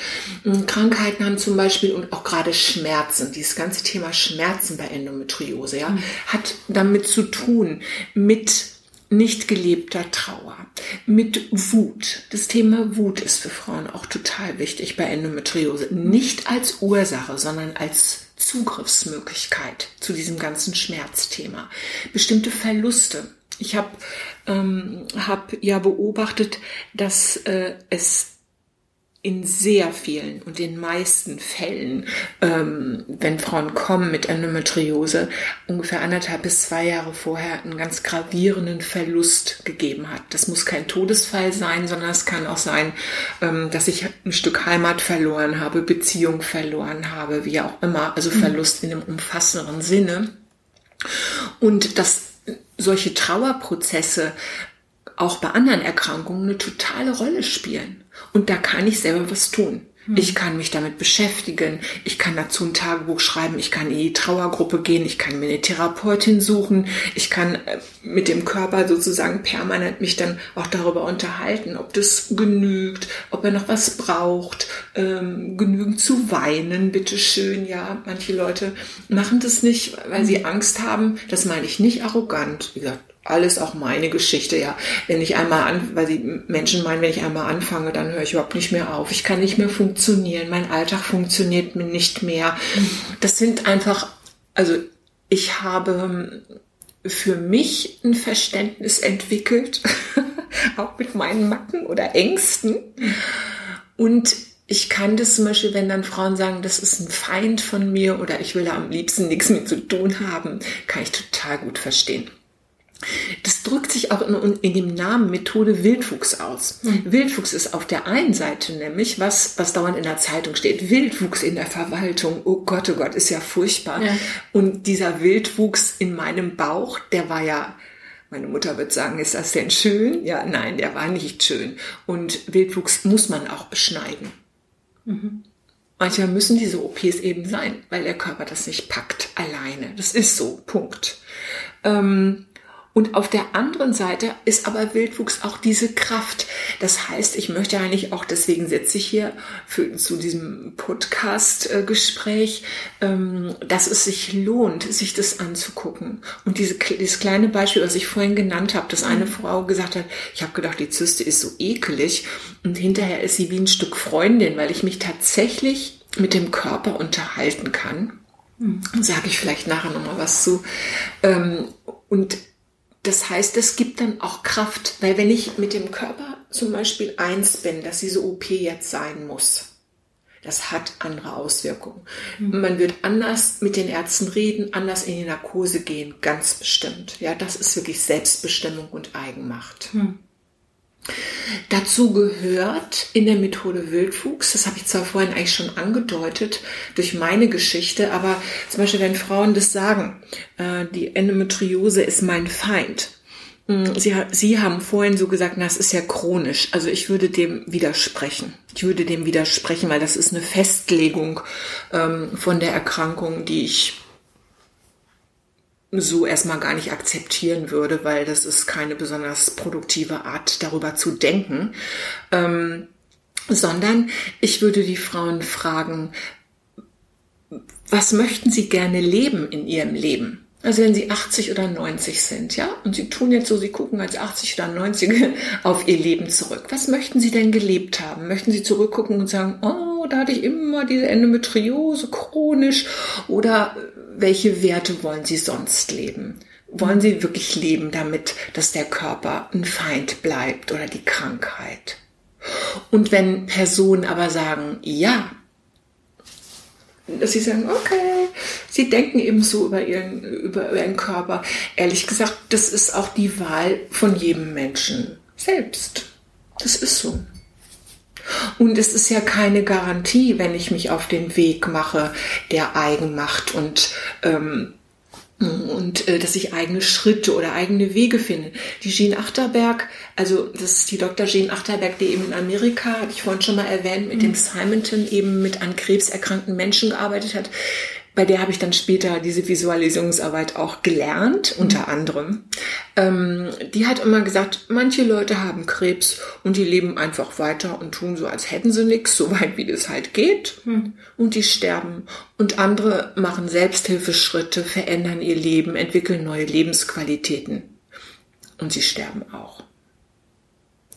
[SPEAKER 2] Und Krankheiten haben zum Beispiel und auch gerade Schmerzen. Dieses ganze Thema Schmerzen bei Endometriose, ja, mhm. hat damit zu tun mit nicht gelebter Trauer, mit Wut. Das Thema Wut ist für Frauen auch total wichtig bei Endometriose. Nicht als Ursache, sondern als Zugriffsmöglichkeit zu diesem ganzen Schmerzthema. Bestimmte Verluste. Ich habe ähm, hab ja beobachtet, dass äh, es in sehr vielen und den meisten Fällen, ähm, wenn Frauen kommen mit Endometriose, ungefähr anderthalb bis zwei Jahre vorher einen ganz gravierenden Verlust gegeben hat. Das muss kein Todesfall sein, sondern es kann auch sein, ähm, dass ich ein Stück Heimat verloren habe, Beziehung verloren habe, wie auch immer, also mhm. Verlust in einem umfassenderen Sinne. Und dass solche Trauerprozesse auch bei anderen Erkrankungen eine totale Rolle spielen. Und da kann ich selber was tun. Hm. Ich kann mich damit beschäftigen. Ich kann dazu ein Tagebuch schreiben. Ich kann in die Trauergruppe gehen. Ich kann mir eine Therapeutin suchen. Ich kann äh, mit dem Körper sozusagen permanent mich dann auch darüber unterhalten, ob das genügt, ob er noch was braucht, ähm, genügend zu weinen, bitteschön. Ja, manche Leute machen das nicht, weil sie hm. Angst haben. Das meine ich nicht arrogant. Wie gesagt, alles auch meine Geschichte, ja. Wenn ich einmal an, weil die Menschen meinen, wenn ich einmal anfange, dann höre ich überhaupt nicht mehr auf. Ich kann nicht mehr funktionieren. Mein Alltag funktioniert mir nicht mehr. Das sind einfach, also ich habe für mich ein Verständnis entwickelt, auch mit meinen Macken oder Ängsten. Und ich kann das zum Beispiel, wenn dann Frauen sagen, das ist ein Feind von mir oder ich will da am liebsten nichts mit zu tun haben, kann ich total gut verstehen. Das drückt sich auch in, in, dem Namen Methode Wildwuchs aus. Mhm. Wildwuchs ist auf der einen Seite nämlich was, was dauernd in der Zeitung steht. Wildwuchs in der Verwaltung. Oh Gott, oh Gott, ist ja furchtbar. Ja. Und dieser Wildwuchs in meinem Bauch, der war ja, meine Mutter wird sagen, ist das denn schön? Ja, nein, der war nicht schön. Und Wildwuchs muss man auch beschneiden. Mhm. Manchmal müssen diese OPs eben sein, weil der Körper das nicht packt alleine. Das ist so. Punkt. Ähm, und auf der anderen Seite ist aber Wildwuchs auch diese Kraft. Das heißt, ich möchte eigentlich auch, deswegen sitze ich hier für, zu diesem Podcast-Gespräch, ähm, dass es sich lohnt, sich das anzugucken. Und diese, dieses kleine Beispiel, was ich vorhin genannt habe, dass eine mhm. Frau gesagt hat, ich habe gedacht, die Zyste ist so ekelig und hinterher ist sie wie ein Stück Freundin, weil ich mich tatsächlich mit dem Körper unterhalten kann. Mhm. Sage ich vielleicht nachher nochmal was zu. Ähm, und das heißt, es gibt dann auch Kraft, weil wenn ich mit dem Körper zum Beispiel eins bin, dass diese OP jetzt sein muss, das hat andere Auswirkungen. Mhm. Man wird anders mit den Ärzten reden, anders in die Narkose gehen, ganz bestimmt. Ja, das ist wirklich Selbstbestimmung und Eigenmacht. Mhm. Dazu gehört in der Methode Wildwuchs, das habe ich zwar vorhin eigentlich schon angedeutet durch meine Geschichte, aber zum Beispiel, wenn Frauen das sagen, äh, die Endometriose ist mein Feind. Hm, sie, Sie haben vorhin so gesagt, na, es ist ja chronisch. Also ich würde dem widersprechen. Ich würde dem widersprechen, weil das ist eine Festlegung ähm, von der Erkrankung, die ich so erstmal gar nicht akzeptieren würde, weil das ist keine besonders produktive Art, darüber zu denken. Ähm, sondern ich würde die Frauen fragen, was möchten sie gerne leben in ihrem Leben? Also wenn sie 80 oder 90 sind, ja, und sie tun jetzt so, sie gucken als 80 oder 90 auf ihr Leben zurück. Was möchten sie denn gelebt haben? Möchten sie zurückgucken und sagen, oh, da hatte ich immer diese Endometriose chronisch oder welche Werte wollen Sie sonst leben? Wollen Sie wirklich leben damit, dass der Körper ein Feind bleibt oder die Krankheit? Und wenn Personen aber sagen, ja, dass sie sagen, okay, sie denken eben so über ihren, über ihren Körper. Ehrlich gesagt, das ist auch die Wahl von jedem Menschen selbst. Das ist so. Und es ist ja keine Garantie, wenn ich mich auf den Weg mache, der Eigenmacht und ähm, und äh, dass ich eigene Schritte oder eigene Wege finde. Die Jean Achterberg, also das ist die Dr. Jean Achterberg, die eben in Amerika, hatte ich vorhin schon mal erwähnt, mit mhm. dem Simonton eben mit an Krebs erkrankten Menschen gearbeitet hat bei der habe ich dann später diese Visualisierungsarbeit auch gelernt, mhm. unter anderem. Ähm, die hat immer gesagt, manche Leute haben Krebs und die leben einfach weiter und tun so, als hätten sie nichts, so weit wie das halt geht. Mhm. Und die sterben. Und andere machen Selbsthilfeschritte, verändern ihr Leben, entwickeln neue Lebensqualitäten. und sie sterben auch.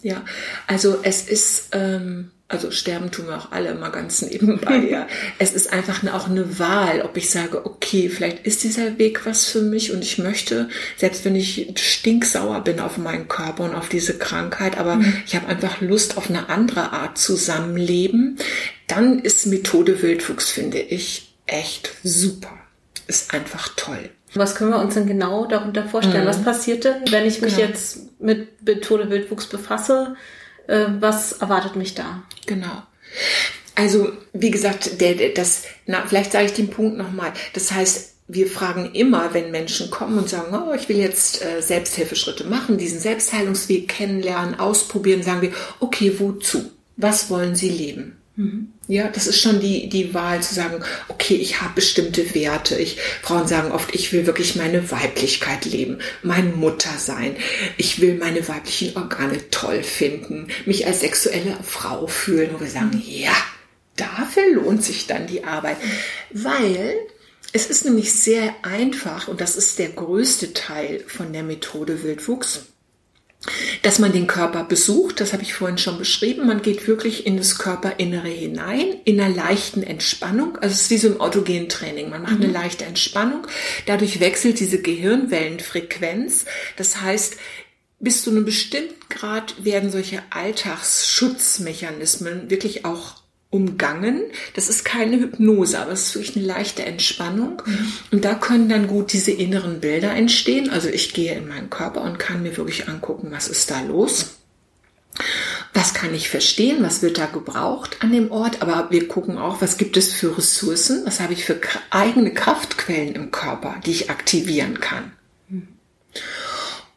[SPEAKER 2] Ja, also es ist, ähm, also sterben tun wir auch alle immer ganz nebenbei, ja. Es ist einfach auch eine Wahl, ob ich sage, okay, vielleicht ist dieser Weg was für mich und ich möchte, selbst wenn ich stinksauer bin auf meinen Körper und auf diese Krankheit, aber mhm. ich habe einfach Lust auf eine andere Art Zusammenleben, dann ist Methode Wildwuchs, finde ich, echt super. Ist einfach toll.
[SPEAKER 1] Was können wir uns denn genau darunter vorstellen? Mhm. Was passiert denn, wenn ich mich genau. jetzt mit Methode Wildwuchs befasse? Äh, was erwartet mich da?
[SPEAKER 2] Genau. Also, wie gesagt, der, der das, na, vielleicht sage ich den Punkt nochmal. Das heißt, wir fragen immer, wenn Menschen kommen und sagen, oh, ich will jetzt äh, Selbsthilfeschritte machen, diesen Selbstheilungsweg kennenlernen, ausprobieren, sagen wir, okay, wozu? Was wollen Sie leben? Mhm. Ja, das ist schon die, die Wahl zu sagen, okay, ich habe bestimmte Werte. Ich, Frauen sagen oft, ich will wirklich meine Weiblichkeit leben, meine Mutter sein. Ich will meine weiblichen Organe toll finden, mich als sexuelle Frau fühlen. Und wir sagen, mhm. ja, dafür lohnt sich dann die Arbeit. Weil es ist nämlich sehr einfach und das ist der größte Teil von der Methode Wildwuchs dass man den Körper besucht, das habe ich vorhin schon beschrieben. Man geht wirklich in das Körperinnere hinein, in einer leichten Entspannung. Also es ist wie so im autogenen Training. Man macht mhm. eine leichte Entspannung. Dadurch wechselt diese Gehirnwellenfrequenz. Das heißt, bis zu einem bestimmten Grad werden solche Alltagsschutzmechanismen wirklich auch umgangen. Das ist keine Hypnose, aber es ist wirklich eine leichte Entspannung. Und da können dann gut diese inneren Bilder entstehen. Also ich gehe in meinen Körper und kann mir wirklich angucken, was ist da los. Was kann ich verstehen? Was wird da gebraucht an dem Ort? Aber wir gucken auch, was gibt es für Ressourcen? Was habe ich für eigene Kraftquellen im Körper, die ich aktivieren kann?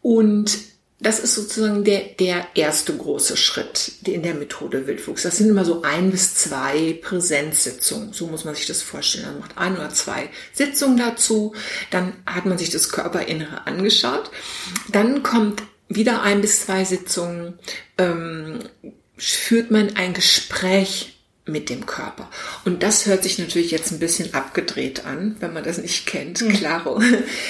[SPEAKER 2] Und das ist sozusagen der, der erste große Schritt in der Methode Wildwuchs. Das sind immer so ein bis zwei Präsenzsitzungen. So muss man sich das vorstellen. Man macht ein oder zwei Sitzungen dazu. Dann hat man sich das Körperinnere angeschaut. Dann kommt wieder ein bis zwei Sitzungen, ähm, führt man ein Gespräch mit dem Körper. Und das hört sich natürlich jetzt ein bisschen abgedreht an, wenn man das nicht kennt. Mhm. Klaro.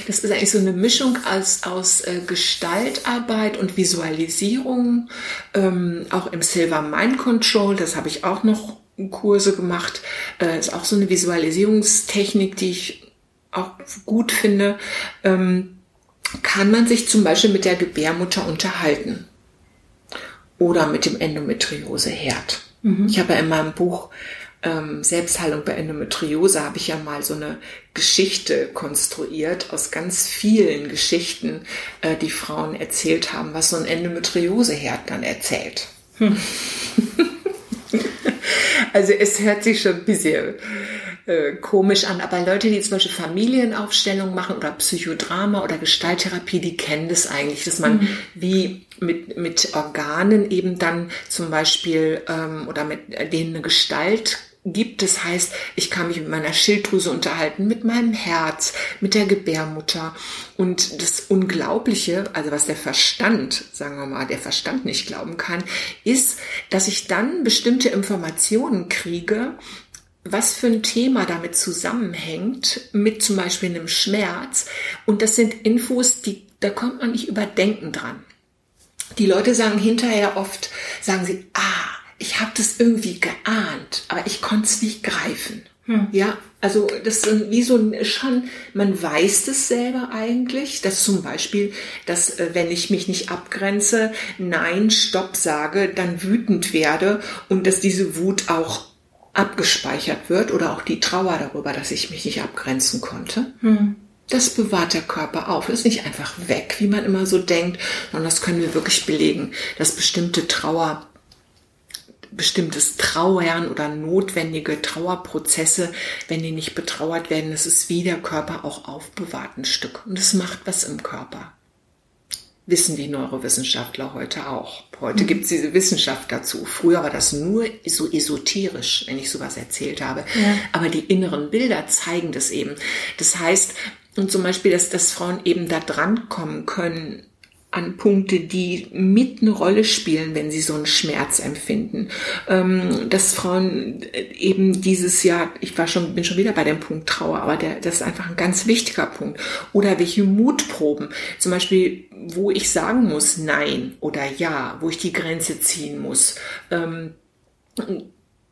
[SPEAKER 2] Das ist eigentlich so eine Mischung aus, aus äh, Gestaltarbeit und Visualisierung. Ähm, auch im Silver Mind Control, das habe ich auch noch Kurse gemacht. Äh, ist auch so eine Visualisierungstechnik, die ich auch gut finde. Ähm, kann man sich zum Beispiel mit der Gebärmutter unterhalten oder mit dem Endometrioseherd. Mhm. Ich habe ja in meinem Buch ähm, Selbstheilung bei Endometriose habe ich ja mal so eine Geschichte konstruiert aus ganz vielen Geschichten, äh, die Frauen erzählt haben, was so ein Endometrioseherd dann erzählt. Hm. also es hört sich schon ein bisschen äh, komisch an, aber Leute, die zum Beispiel Familienaufstellungen machen oder Psychodrama oder Gestalttherapie, die kennen das eigentlich, dass man mhm. wie mit, mit Organen eben dann zum Beispiel ähm, oder mit denen eine Gestalt gibt. Das heißt, ich kann mich mit meiner Schilddrüse unterhalten, mit meinem Herz, mit der Gebärmutter. Und das Unglaubliche, also was der Verstand, sagen wir mal, der Verstand nicht glauben kann, ist, dass ich dann bestimmte Informationen kriege, was für ein Thema damit zusammenhängt, mit zum Beispiel einem Schmerz. Und das sind Infos, die, da kommt man nicht über Denken dran. Die Leute sagen hinterher oft, sagen sie, ah, ich habe das irgendwie geahnt, aber ich konnte es nicht greifen. Hm. Ja, also das ist wie so ein schon, man weiß das selber eigentlich, dass zum Beispiel, dass äh, wenn ich mich nicht abgrenze, nein, stopp sage, dann wütend werde und dass diese Wut auch abgespeichert wird oder auch die Trauer darüber, dass ich mich nicht abgrenzen konnte. Hm. Das bewahrt der Körper auf. Das ist nicht einfach weg, wie man immer so denkt, sondern das können wir wirklich belegen, dass bestimmte Trauer, bestimmtes Trauern oder notwendige Trauerprozesse, wenn die nicht betrauert werden, das ist wie der Körper auch aufbewahrt ein Stück. Und es macht was im Körper wissen die Neurowissenschaftler heute auch. Heute mhm. gibt es diese Wissenschaft dazu. Früher war das nur so esoterisch, wenn ich sowas erzählt habe. Ja. Aber die inneren Bilder zeigen das eben. Das heißt, und zum Beispiel, dass, dass Frauen eben da dran kommen können an Punkte, die mit eine Rolle spielen, wenn sie so einen Schmerz empfinden. Ähm, dass Frauen eben dieses Jahr, ich war schon, bin schon wieder bei dem Punkt Trauer, aber der, das ist einfach ein ganz wichtiger Punkt. Oder welche Mutproben, zum Beispiel, wo ich sagen muss Nein oder Ja, wo ich die Grenze ziehen muss. Ähm,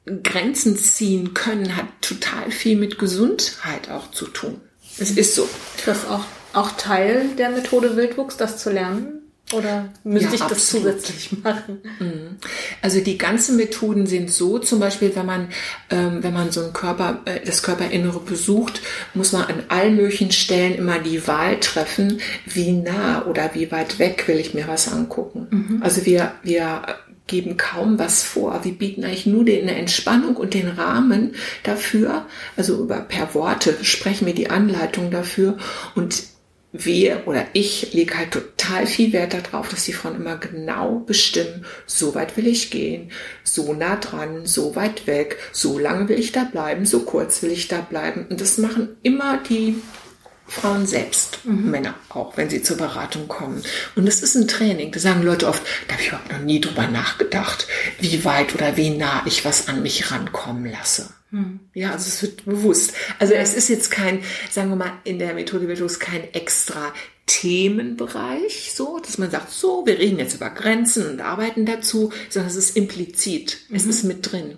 [SPEAKER 2] Grenzen ziehen können hat total viel mit Gesundheit auch zu tun. Es ist so.
[SPEAKER 1] Das auch, auch Teil der Methode Wildwuchs, das zu lernen? Oder müsste ja, ich das absolut. zusätzlich machen?
[SPEAKER 2] Mhm. Also die ganzen Methoden sind so, zum Beispiel, wenn man, ähm, wenn man so ein Körper, äh, das Körperinnere besucht, muss man an allen möglichen Stellen immer die Wahl treffen, wie nah oder wie weit weg will ich mir was angucken. Mhm. Also wir, wir geben kaum was vor. Wir bieten eigentlich nur die, eine Entspannung und den Rahmen dafür. Also über per Worte sprechen wir die Anleitung dafür und wir oder ich lege halt total viel Wert darauf, dass die Frauen immer genau bestimmen, so weit will ich gehen, so nah dran, so weit weg, so lange will ich da bleiben, so kurz will ich da bleiben. Und das machen immer die Frauen selbst, mhm. Männer auch, wenn sie zur Beratung kommen. Und es ist ein Training. Da sagen Leute oft, da habe ich überhaupt noch nie drüber nachgedacht, wie weit oder wie nah ich was an mich rankommen lasse. Mhm. Ja, also es wird bewusst. Also es ist jetzt kein, sagen wir mal, in der Methode Virtuos kein extra Themenbereich, so, dass man sagt, so, wir reden jetzt über Grenzen und arbeiten dazu, sondern es ist implizit. Mhm. Es ist mit drin.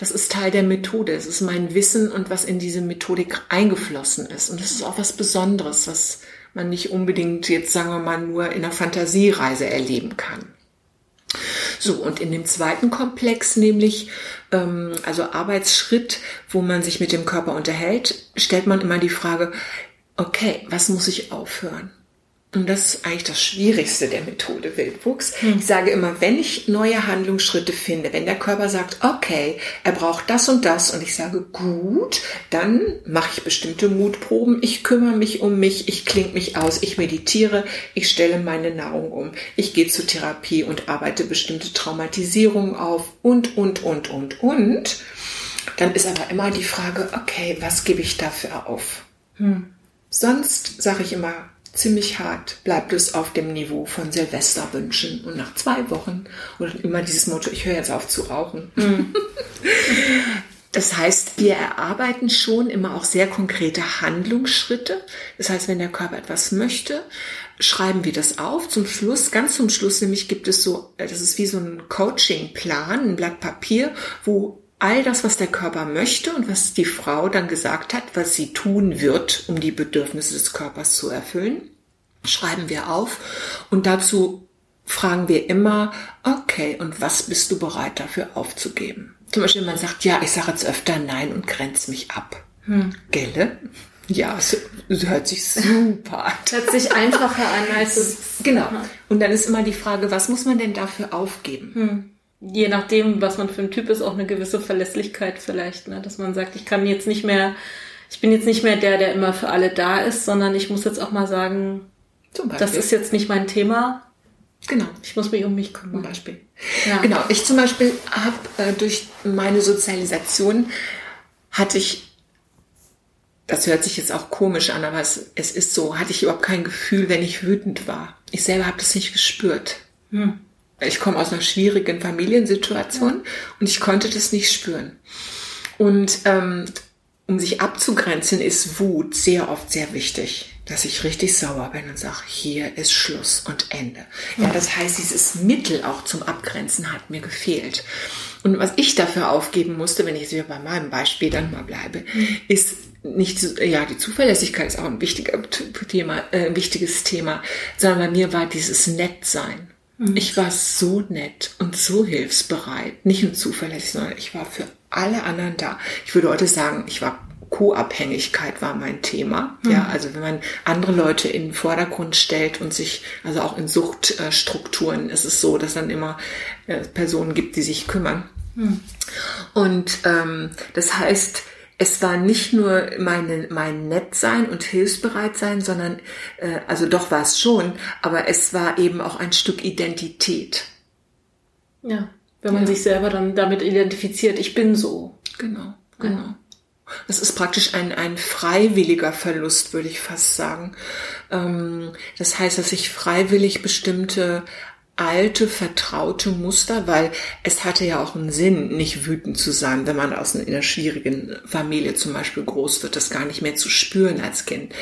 [SPEAKER 2] Das ist Teil der Methode. Es ist mein Wissen und was in diese Methodik eingeflossen ist. Und das ist auch was Besonderes, was man nicht unbedingt jetzt, sagen wir mal, nur in einer Fantasiereise erleben kann. So, und in dem zweiten Komplex, nämlich ähm, also Arbeitsschritt, wo man sich mit dem Körper unterhält, stellt man immer die Frage, okay, was muss ich aufhören? Und das ist eigentlich das Schwierigste der Methode Wildwuchs. Hm. Ich sage immer, wenn ich neue Handlungsschritte finde, wenn der Körper sagt, okay, er braucht das und das und ich sage, gut, dann mache ich bestimmte Mutproben, ich kümmere mich um mich, ich klinge mich aus, ich meditiere, ich stelle meine Nahrung um, ich gehe zur Therapie und arbeite bestimmte Traumatisierungen auf und, und, und, und, und. Dann ist aber immer die Frage, okay, was gebe ich dafür auf? Hm. Sonst sage ich immer, ziemlich hart bleibt es auf dem Niveau von Silvesterwünschen. Und nach zwei Wochen, oder immer dieses Motto, ich höre jetzt auf zu rauchen. Mhm. Das heißt, wir erarbeiten schon immer auch sehr konkrete Handlungsschritte. Das heißt, wenn der Körper etwas möchte, schreiben wir das auf. Zum Schluss, ganz zum Schluss nämlich gibt es so, das ist wie so ein Coaching-Plan, ein Blatt Papier, wo all das, was der Körper möchte und was die Frau dann gesagt hat, was sie tun wird, um die Bedürfnisse des Körpers zu erfüllen, schreiben wir auf und dazu fragen wir immer, okay, und was bist du bereit dafür aufzugeben? Zum Beispiel, man sagt, ja, ich sage jetzt öfter Nein und grenze mich ab. Hm. Gelle? Ja, es, es hört sich super an.
[SPEAKER 1] Hört sich einfacher an als es.
[SPEAKER 2] Genau. Und dann ist immer die Frage, was muss man denn dafür aufgeben? Hm
[SPEAKER 1] je nachdem, was man für ein Typ ist, auch eine gewisse Verlässlichkeit vielleicht, ne? dass man sagt, ich kann jetzt nicht mehr, ich bin jetzt nicht mehr der, der immer für alle da ist, sondern ich muss jetzt auch mal sagen, das ist jetzt nicht mein Thema.
[SPEAKER 2] Genau.
[SPEAKER 1] Ich muss mich um mich kümmern.
[SPEAKER 2] Zum Beispiel. Ja. Genau. Ich zum Beispiel habe äh, durch meine Sozialisation hatte ich, das hört sich jetzt auch komisch an, aber es, es ist so, hatte ich überhaupt kein Gefühl, wenn ich wütend war. Ich selber habe das nicht gespürt. Hm. Ich komme aus einer schwierigen Familiensituation ja. und ich konnte das nicht spüren. Und ähm, um sich abzugrenzen, ist Wut sehr oft sehr wichtig, dass ich richtig sauer bin und sage, hier ist Schluss und Ende. Ja, das heißt, dieses Mittel auch zum Abgrenzen hat mir gefehlt. Und was ich dafür aufgeben musste, wenn ich bei meinem Beispiel dann mal bleibe, mhm. ist nicht, ja, die Zuverlässigkeit ist auch ein wichtiger Thema, äh, ein wichtiges Thema, sondern bei mir war dieses Nettsein. Mhm. Ich war so nett und so hilfsbereit, nicht nur zuverlässig, sondern ich war für alle anderen da. Ich würde heute sagen, ich war Co-Abhängigkeit war mein Thema. Mhm. Ja, also wenn man andere Leute in den Vordergrund stellt und sich, also auch in Suchtstrukturen ist es so, dass dann immer äh, Personen gibt, die sich kümmern. Mhm. Und ähm, das heißt, es war nicht nur meine, mein Nettsein und Hilfsbereitsein, sondern, äh, also doch war es schon, aber es war eben auch ein Stück Identität.
[SPEAKER 1] Ja, wenn man ja. sich selber dann damit identifiziert, ich bin so.
[SPEAKER 2] Genau, genau. Das ist praktisch ein, ein freiwilliger Verlust, würde ich fast sagen. Ähm, das heißt, dass ich freiwillig bestimmte alte, vertraute Muster, weil es hatte ja auch einen Sinn, nicht wütend zu sein, wenn man aus einer schwierigen Familie zum Beispiel groß wird, das gar nicht mehr zu spüren als Kind.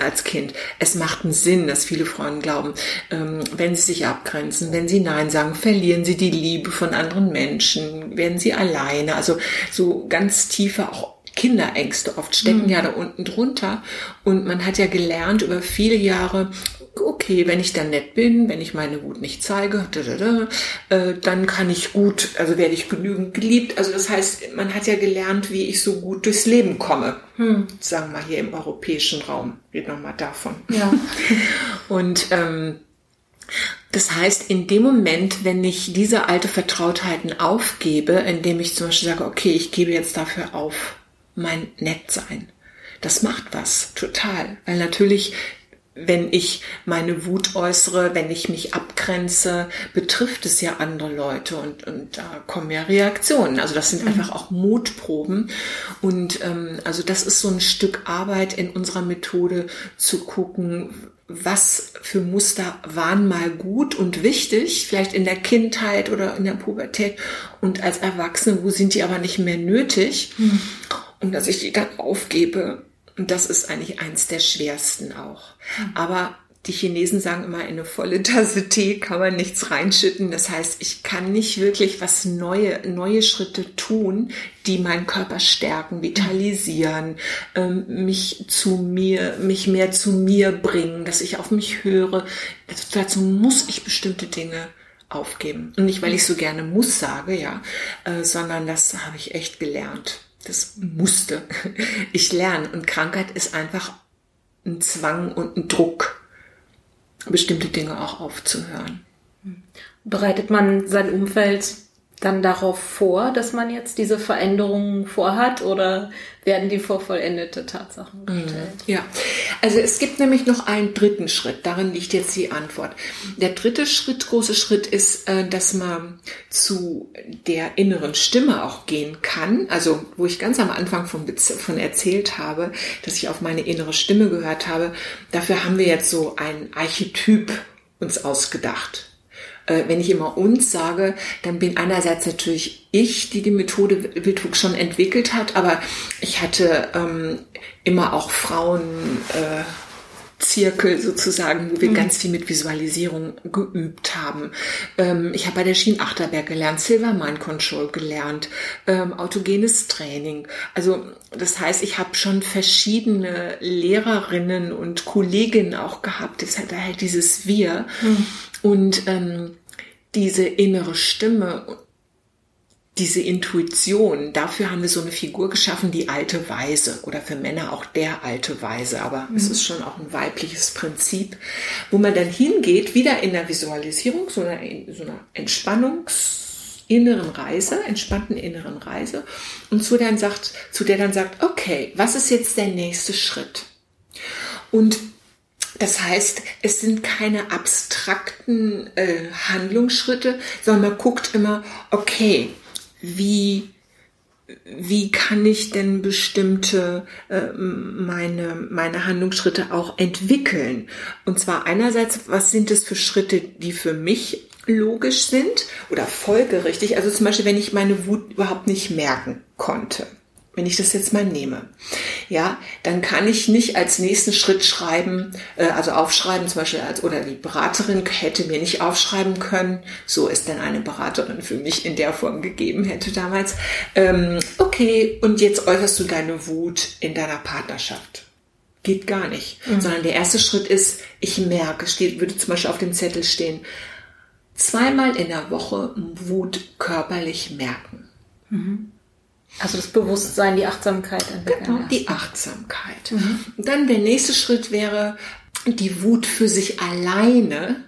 [SPEAKER 2] Als kind. Es macht einen Sinn, dass viele Frauen glauben, ähm, wenn sie sich abgrenzen, wenn sie Nein sagen, verlieren sie die Liebe von anderen Menschen, werden sie alleine. Also so ganz tiefe auch Kinderängste oft stecken mhm. ja da unten drunter. Und man hat ja gelernt über viele Jahre, okay, wenn ich dann nett bin, wenn ich meine Wut nicht zeige, äh, dann kann ich gut, also werde ich genügend geliebt. Also das heißt, man hat ja gelernt, wie ich so gut durchs Leben komme. Hm. Sagen wir mal hier im europäischen Raum. Red nochmal davon. Ja. Und ähm, das heißt, in dem Moment, wenn ich diese alte Vertrautheiten aufgebe, indem ich zum Beispiel sage, okay, ich gebe jetzt dafür auf mein Nettsein, das macht was, total. Weil natürlich wenn ich meine Wut äußere, wenn ich mich abgrenze, betrifft es ja andere Leute und, und da kommen ja Reaktionen. Also das sind mhm. einfach auch Mutproben. Und ähm, also das ist so ein Stück Arbeit in unserer Methode zu gucken, was für Muster waren mal gut und wichtig, vielleicht in der Kindheit oder in der Pubertät und als Erwachsene, wo sind die aber nicht mehr nötig? Mhm. Und dass ich die dann aufgebe und das ist eigentlich eins der schwersten auch. Aber die Chinesen sagen immer, in eine volle Tasse Tee kann man nichts reinschütten. Das heißt, ich kann nicht wirklich was neue, neue Schritte tun, die meinen Körper stärken, vitalisieren, ähm, mich zu mir, mich mehr zu mir bringen, dass ich auf mich höre. Also dazu muss ich bestimmte Dinge aufgeben. Und nicht, weil ich so gerne muss sage, ja, äh, sondern das habe ich echt gelernt. Das musste ich lernen. Und Krankheit ist einfach ein Zwang und ein Druck, bestimmte Dinge auch aufzuhören.
[SPEAKER 1] Bereitet man sein Umfeld dann darauf vor, dass man jetzt diese Veränderungen vorhat oder werden die vor vollendete Tatsachen mhm. gestellt?
[SPEAKER 2] Ja, also es gibt nämlich noch einen dritten Schritt. Darin liegt jetzt die Antwort. Der dritte Schritt, große Schritt ist, äh, dass man zu der inneren Stimme auch gehen kann. Also wo ich ganz am Anfang von, von erzählt habe, dass ich auf meine innere Stimme gehört habe. Dafür haben wir jetzt so ein Archetyp uns ausgedacht wenn ich immer uns sage, dann bin einerseits natürlich ich, die die Methode Wildwuchs schon entwickelt hat, aber ich hatte ähm, immer auch Frauen. Äh, Zirkel sozusagen, wo wir mhm. ganz viel mit Visualisierung geübt haben. Ähm, ich habe bei der Schien Achterberg gelernt, Silver Mind Control gelernt, ähm, autogenes Training. Also das heißt, ich habe schon verschiedene Lehrerinnen und Kolleginnen auch gehabt. Das hat halt dieses Wir. Mhm. Und ähm, diese innere Stimme, diese Intuition, dafür haben wir so eine Figur geschaffen, die alte Weise oder für Männer auch der alte Weise, aber mhm. es ist schon auch ein weibliches Prinzip, wo man dann hingeht, wieder in der Visualisierung, so einer, so einer Entspannungs inneren Reise, entspannten inneren Reise und zu der dann sagt, zu der dann sagt, okay, was ist jetzt der nächste Schritt? Und das heißt, es sind keine abstrakten äh, Handlungsschritte, sondern man guckt immer, okay, wie wie kann ich denn bestimmte äh, meine meine Handlungsschritte auch entwickeln? Und zwar einerseits, was sind es für Schritte, die für mich logisch sind oder folgerichtig? Also zum Beispiel, wenn ich meine Wut überhaupt nicht merken konnte wenn ich das jetzt mal nehme, ja, dann kann ich nicht als nächsten Schritt schreiben, äh, also aufschreiben, zum Beispiel als oder die Beraterin hätte mir nicht aufschreiben können, so ist denn eine Beraterin für mich in der Form gegeben hätte damals. Ähm, okay, und jetzt äußerst du deine Wut in deiner Partnerschaft. Geht gar nicht. Mhm. Sondern der erste Schritt ist, ich merke, steht, würde zum Beispiel auf dem Zettel stehen, zweimal in der Woche Wut körperlich merken. Mhm.
[SPEAKER 1] Also das Bewusstsein, die Achtsamkeit
[SPEAKER 2] entwickeln. Genau, die Achtsamkeit. Mhm. dann der nächste Schritt wäre, die Wut für sich alleine,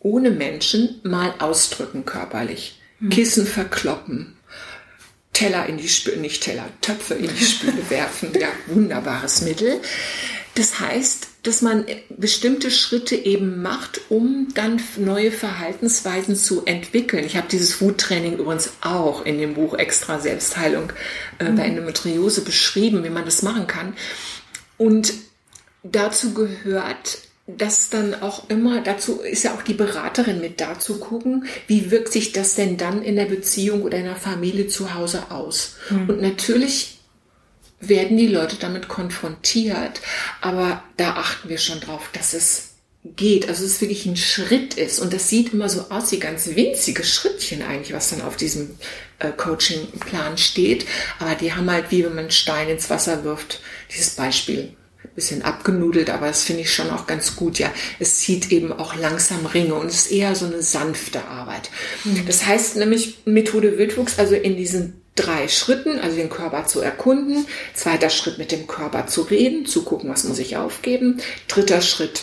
[SPEAKER 2] ohne Menschen, mal ausdrücken körperlich. Mhm. Kissen verkloppen, Teller in die Spüle, nicht Teller, Töpfe in die Spüle werfen. Ja, wunderbares Mittel. Das heißt, dass man bestimmte Schritte eben macht, um dann neue Verhaltensweisen zu entwickeln. Ich habe dieses Food-Training übrigens auch in dem Buch Extra Selbstheilung äh, mhm. bei Endometriose beschrieben, wie man das machen kann. Und dazu gehört dass dann auch immer, dazu ist ja auch die Beraterin mit da zu gucken, wie wirkt sich das denn dann in der Beziehung oder in der Familie zu Hause aus. Mhm. Und natürlich werden die Leute damit konfrontiert. Aber da achten wir schon drauf, dass es geht, also es wirklich ein Schritt ist. Und das sieht immer so aus wie ganz winzige Schrittchen eigentlich, was dann auf diesem äh, Coaching-Plan steht. Aber die haben halt, wie wenn man einen Stein ins Wasser wirft, dieses Beispiel bisschen abgenudelt, aber das finde ich schon auch ganz gut. Ja, es zieht eben auch langsam Ringe und es ist eher so eine sanfte Arbeit. Mhm. Das heißt nämlich Methode Wildwuchs, also in diesen drei Schritten, also den Körper zu erkunden. Zweiter Schritt mit dem Körper zu reden, zu gucken, was muss ich aufgeben. Dritter Schritt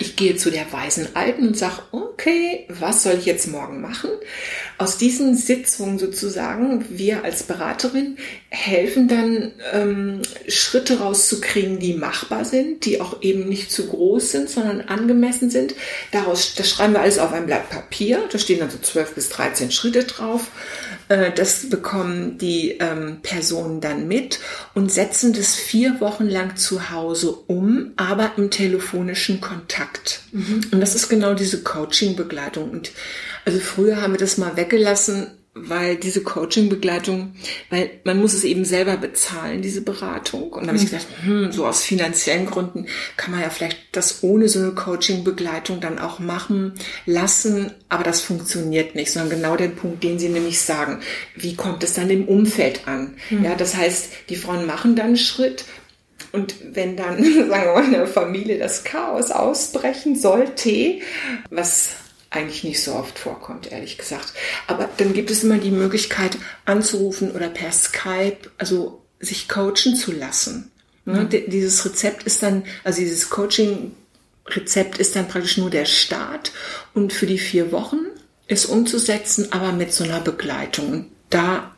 [SPEAKER 2] ich gehe zu der weisen Alten und sage, okay, was soll ich jetzt morgen machen? Aus diesen Sitzungen sozusagen, wir als Beraterin helfen dann ähm, Schritte rauszukriegen, die machbar sind, die auch eben nicht zu groß sind, sondern angemessen sind. Daraus, das schreiben wir alles auf ein Blatt Papier. Da stehen dann so 12 bis 13 Schritte drauf. Äh, das bekommen die ähm, Personen dann mit und setzen das vier Wochen lang zu Hause um, aber im telefonischen Kontakt. Mhm. Und das ist genau diese Coaching-Begleitung. Und also früher haben wir das mal weggelassen, weil diese Coaching-Begleitung, weil man muss es eben selber bezahlen, diese Beratung. Und dann habe ich mhm. gedacht, hm, so aus finanziellen Gründen kann man ja vielleicht das ohne so eine Coaching-Begleitung dann auch machen lassen, aber das funktioniert nicht, sondern genau den Punkt, den Sie nämlich sagen, wie kommt es dann im Umfeld an? Mhm. Ja, das heißt, die Frauen machen dann einen Schritt, und wenn dann, sagen wir mal, in der Familie das Chaos ausbrechen sollte, was eigentlich nicht so oft vorkommt, ehrlich gesagt. Aber dann gibt es immer die Möglichkeit anzurufen oder per Skype, also sich coachen zu lassen. Ne? Mhm. Dieses Rezept ist dann, also dieses Coaching-Rezept ist dann praktisch nur der Start und für die vier Wochen ist umzusetzen, aber mit so einer Begleitung. Und da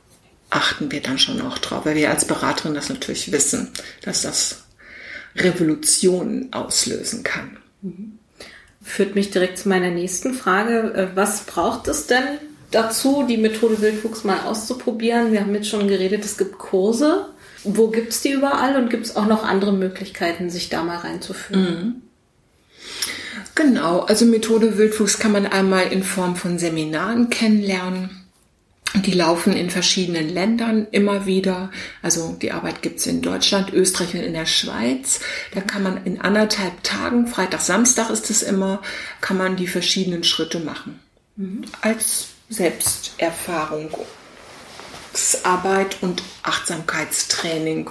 [SPEAKER 2] achten wir dann schon auch drauf, weil wir als Beraterin das natürlich wissen, dass das Revolutionen auslösen kann.
[SPEAKER 1] Mhm führt mich direkt zu meiner nächsten Frage. Äh, was braucht es denn dazu, die Methode Wildfuchs mal auszuprobieren? Wir haben jetzt schon geredet, es gibt Kurse. Wo gibt es die überall und gibt es auch noch andere Möglichkeiten, sich da mal reinzuführen? Mhm.
[SPEAKER 2] Genau, also Methode Wildfuchs kann man einmal in Form von Seminaren kennenlernen. Die laufen in verschiedenen Ländern immer wieder. Also die Arbeit gibt's in Deutschland, Österreich und in der Schweiz. Da kann man in anderthalb Tagen, Freitag, Samstag ist es immer, kann man die verschiedenen Schritte machen. Mhm. Als Selbsterfahrung. Arbeit und Achtsamkeitstraining.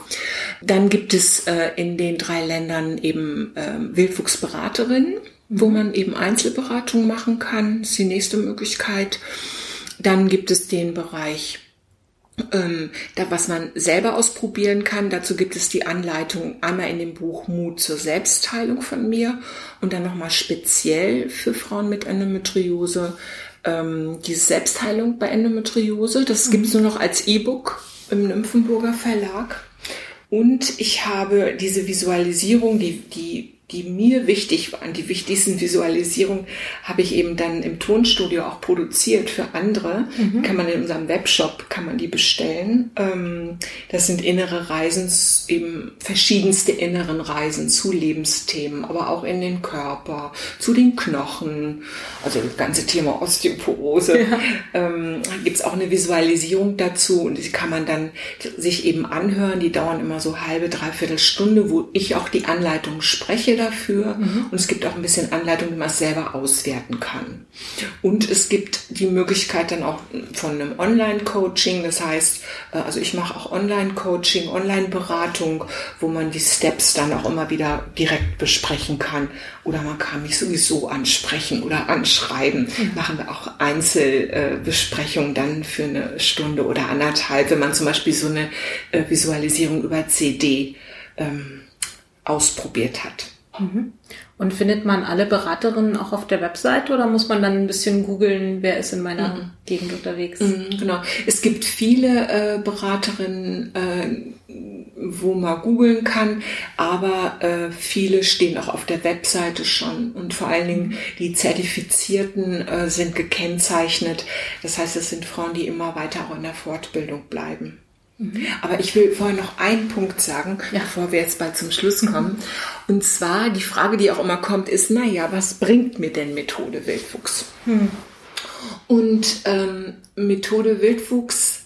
[SPEAKER 2] Dann gibt es äh, in den drei Ländern eben äh, Wildwuchsberaterinnen, mhm. wo man eben Einzelberatung machen kann. Das ist die nächste Möglichkeit. Dann gibt es den Bereich, ähm, da, was man selber ausprobieren kann. Dazu gibt es die Anleitung einmal in dem Buch Mut zur Selbstheilung von mir und dann nochmal speziell für Frauen mit Endometriose ähm, die Selbstheilung bei Endometriose. Das mhm. gibt es nur noch als E-Book im Nymphenburger Verlag. Und ich habe diese Visualisierung, die, die die mir wichtig waren, die wichtigsten Visualisierungen, habe ich eben dann im Tonstudio auch produziert für andere. Mhm. Kann man in unserem Webshop, kann man die bestellen. Ähm, das sind innere Reisen, eben verschiedenste inneren Reisen zu Lebensthemen, aber auch in den Körper, zu den Knochen, also das ganze Thema Osteoporose. Ja. Ähm, Gibt es auch eine Visualisierung dazu und die kann man dann sich eben anhören. Die dauern immer so halbe, dreiviertel Stunde, wo ich auch die Anleitung spreche dafür mhm. und es gibt auch ein bisschen Anleitung, wie man es selber auswerten kann. Und es gibt die Möglichkeit dann auch von einem Online-Coaching, das heißt, äh, also ich mache auch Online-Coaching, Online-Beratung, wo man die Steps dann auch immer wieder direkt besprechen kann oder man kann mich sowieso ansprechen oder anschreiben. Mhm. Machen wir auch Einzelbesprechungen dann für eine Stunde oder anderthalb, wenn man zum Beispiel so eine äh, Visualisierung über CD ähm, ausprobiert hat.
[SPEAKER 1] Mhm. Und findet man alle Beraterinnen auch auf der Webseite oder muss man dann ein bisschen googeln, wer ist in meiner mhm. Gegend unterwegs?
[SPEAKER 2] Mhm, genau. Es gibt viele äh, Beraterinnen, äh, irgendwo mal googeln kann, aber äh, viele stehen auch auf der Webseite schon und vor allen Dingen die Zertifizierten äh, sind gekennzeichnet. Das heißt, es sind Frauen, die immer weiter auch in der Fortbildung bleiben. Mhm. Aber ich will vorher noch einen Punkt sagen, ja. bevor wir jetzt bald zum Schluss kommen. Mhm. Und zwar die Frage, die auch immer kommt, ist, na ja, was bringt mir denn Methode Wildwuchs? Mhm. Und ähm, Methode Wildwuchs,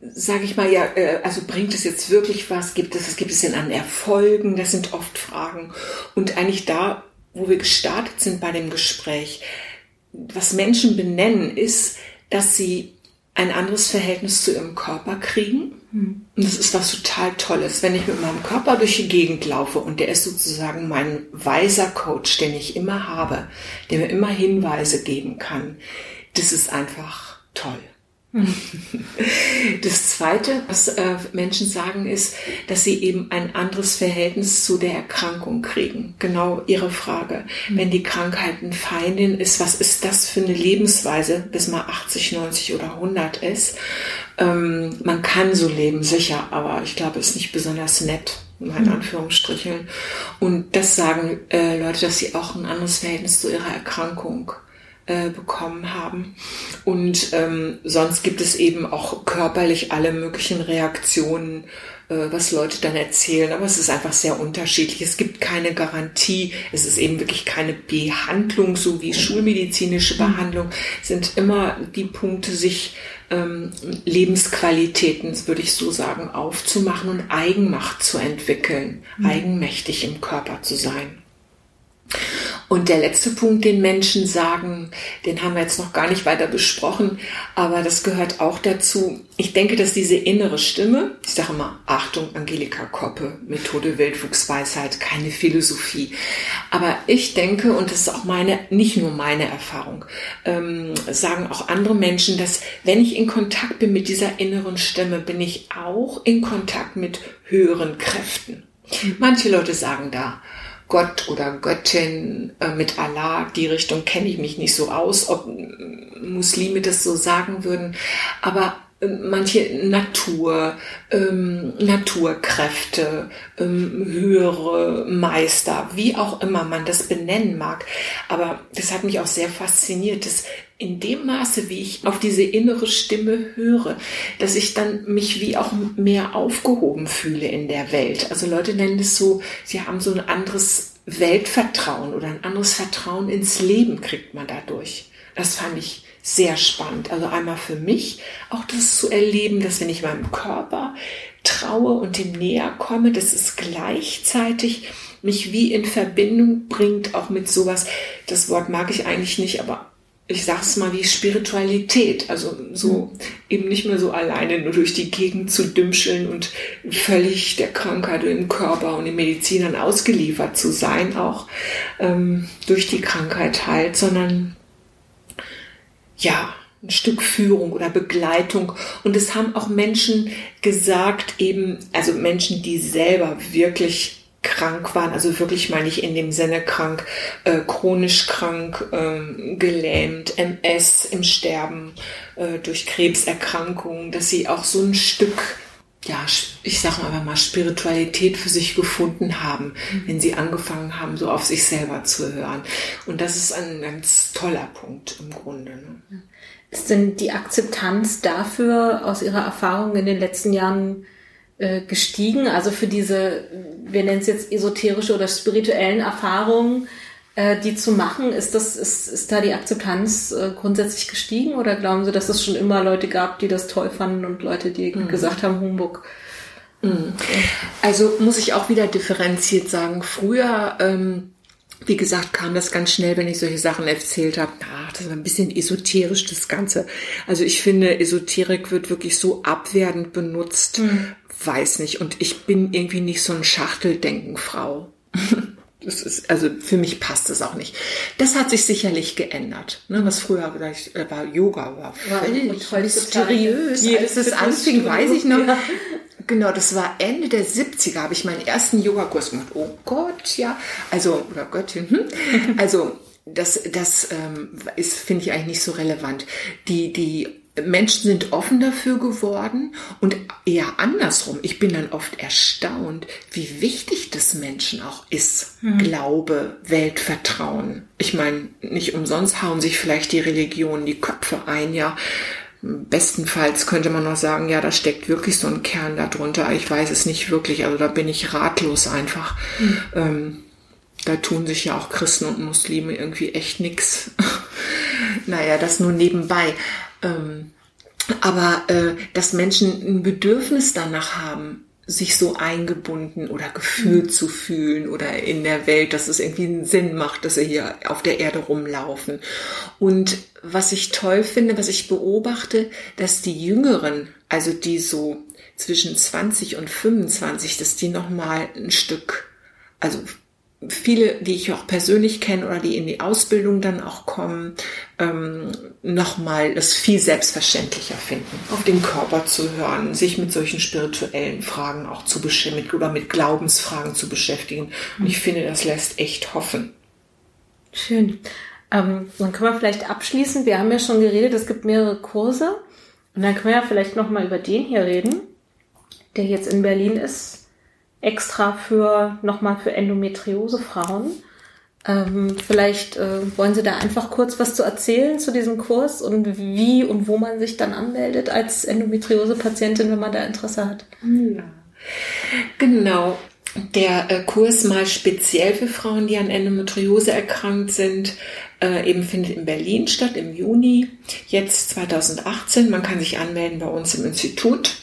[SPEAKER 2] sage ich mal, ja, äh, also bringt es jetzt wirklich was? Gibt es, was gibt es denn an Erfolgen? Das sind oft Fragen. Und eigentlich da, wo wir gestartet sind bei dem Gespräch, was Menschen benennen, ist, dass sie ein anderes Verhältnis zu ihrem Körper kriegen. Und das ist was total Tolles, wenn ich mit meinem Körper durch die Gegend laufe und der ist sozusagen mein weiser Coach, den ich immer habe, der mir immer Hinweise geben kann. Das ist einfach toll. Das Zweite, was äh, Menschen sagen, ist, dass sie eben ein anderes Verhältnis zu der Erkrankung kriegen. Genau Ihre Frage. Wenn die Krankheit eine Feindin ist, was ist das für eine Lebensweise, bis man 80, 90 oder 100 ist? Ähm, man kann so leben, sicher, aber ich glaube, es ist nicht besonders nett in Anführungsstrichen. Und das sagen äh, Leute, dass sie auch ein anderes Verhältnis zu ihrer Erkrankung äh, bekommen haben. Und ähm, sonst gibt es eben auch körperlich alle möglichen Reaktionen, äh, was Leute dann erzählen. Aber es ist einfach sehr unterschiedlich. Es gibt keine Garantie. Es ist eben wirklich keine Behandlung, so wie schulmedizinische Behandlung. Es sind immer die Punkte, sich ähm, Lebensqualitäten, würde ich so sagen, aufzumachen und Eigenmacht zu entwickeln, mhm. eigenmächtig im Körper zu sein. Und der letzte Punkt, den Menschen sagen, den haben wir jetzt noch gar nicht weiter besprochen, aber das gehört auch dazu. Ich denke, dass diese innere Stimme, ich sage immer, Achtung, Angelika Koppe, Methode Wildwuchsweisheit, keine Philosophie. Aber ich denke, und das ist auch meine, nicht nur meine Erfahrung, ähm, sagen auch andere Menschen, dass wenn ich in Kontakt bin mit dieser inneren Stimme, bin ich auch in Kontakt mit höheren Kräften. Manche Leute sagen da, Gott oder Göttin äh, mit Allah, die Richtung kenne ich mich nicht so aus, ob Muslime das so sagen würden, aber äh, manche Natur, ähm, Naturkräfte, ähm, höhere Meister, wie auch immer man das benennen mag. Aber das hat mich auch sehr fasziniert, dass in dem Maße, wie ich auf diese innere Stimme höre, dass ich dann mich wie auch mehr aufgehoben fühle in der Welt. Also Leute nennen es so, sie haben so ein anderes Weltvertrauen oder ein anderes Vertrauen ins Leben kriegt man dadurch. Das fand ich sehr spannend. Also einmal für mich auch das zu erleben, dass wenn ich meinem Körper traue und dem näher komme, dass es gleichzeitig mich wie in Verbindung bringt, auch mit sowas, das Wort mag ich eigentlich nicht, aber ich sag's mal wie Spiritualität, also so eben nicht mehr so alleine nur durch die Gegend zu dümpscheln und völlig der Krankheit im Körper und den Medizinern ausgeliefert zu sein, auch ähm, durch die Krankheit halt, sondern ja, ein Stück Führung oder Begleitung. Und es haben auch Menschen gesagt, eben, also Menschen, die selber wirklich krank waren, also wirklich meine ich in dem Sinne krank, äh, chronisch krank, ähm, gelähmt, MS im Sterben, äh, durch Krebserkrankungen, dass sie auch so ein Stück, ja, ich sage einfach mal, Spiritualität für sich gefunden haben, mhm. wenn sie angefangen haben, so auf sich selber zu hören. Und das ist ein ganz toller Punkt im Grunde. Ne?
[SPEAKER 1] Ist denn die Akzeptanz dafür aus Ihrer Erfahrung in den letzten Jahren äh, gestiegen. Also für diese, wir nennen es jetzt esoterische oder spirituellen Erfahrungen, äh, die zu machen, ist das, ist, ist da die Akzeptanz äh, grundsätzlich gestiegen oder glauben Sie, dass es schon immer Leute gab, die das toll fanden und Leute, die mhm. gesagt haben, Humbug?
[SPEAKER 2] Mhm. Also muss ich auch wieder differenziert sagen. Früher, ähm, wie gesagt, kam das ganz schnell, wenn ich solche Sachen erzählt habe. Ach, das war ein bisschen esoterisch, das Ganze. Also ich finde, Esoterik wird wirklich so abwertend benutzt, mhm weiß nicht. Und ich bin irgendwie nicht so ein Schachteldenken-Frau. Das ist, also für mich passt es auch nicht. Das hat sich sicherlich geändert. Ne, was früher vielleicht äh, war Yoga war völlig mysteriös. Als es anfing, weiß ich noch. Ja. Genau, das war Ende der 70er, habe ich meinen ersten Yogakurs gemacht. Oh Gott, ja. Also, oder Göttin. Hm? Also, das, das ähm, ist, finde ich eigentlich nicht so relevant. Die, die Menschen sind offen dafür geworden und eher andersrum. Ich bin dann oft erstaunt wie wichtig das Menschen auch ist. Mhm. Glaube, Weltvertrauen. Ich meine, nicht umsonst hauen sich vielleicht die Religionen die Köpfe ein, ja. Bestenfalls könnte man noch sagen, ja, da steckt wirklich so ein Kern darunter. Ich weiß es nicht wirklich, also da bin ich ratlos einfach. Mhm. Ähm, da tun sich ja auch Christen und Muslime irgendwie echt nix. naja, das nur nebenbei. Ähm, aber äh, dass Menschen ein Bedürfnis danach haben, sich so eingebunden oder gefühlt mhm. zu fühlen oder in der Welt, dass es irgendwie einen Sinn macht, dass sie hier auf der Erde rumlaufen. Und was ich toll finde, was ich beobachte, dass die Jüngeren, also die so zwischen 20 und 25, dass die noch mal ein Stück, also viele, die ich auch persönlich kenne oder die in die Ausbildung dann auch kommen, ähm, nochmal es viel selbstverständlicher finden, auf den Körper zu hören, sich mit solchen spirituellen Fragen auch zu beschäftigen oder mit Glaubensfragen zu beschäftigen. Und ich finde, das lässt echt hoffen.
[SPEAKER 1] Schön. Ähm, dann können wir vielleicht abschließen. Wir haben ja schon geredet, es gibt mehrere Kurse. Und dann können wir ja vielleicht nochmal über den hier reden, der jetzt in Berlin ist extra für nochmal für Endometriose-Frauen. Ähm, vielleicht äh, wollen Sie da einfach kurz was zu erzählen zu diesem Kurs und wie und wo man sich dann anmeldet als Endometriose-Patientin, wenn man da Interesse hat.
[SPEAKER 2] Genau. Der äh, Kurs mal speziell für Frauen, die an Endometriose erkrankt sind, äh, eben findet in Berlin statt im Juni, jetzt 2018. Man kann sich anmelden bei uns im Institut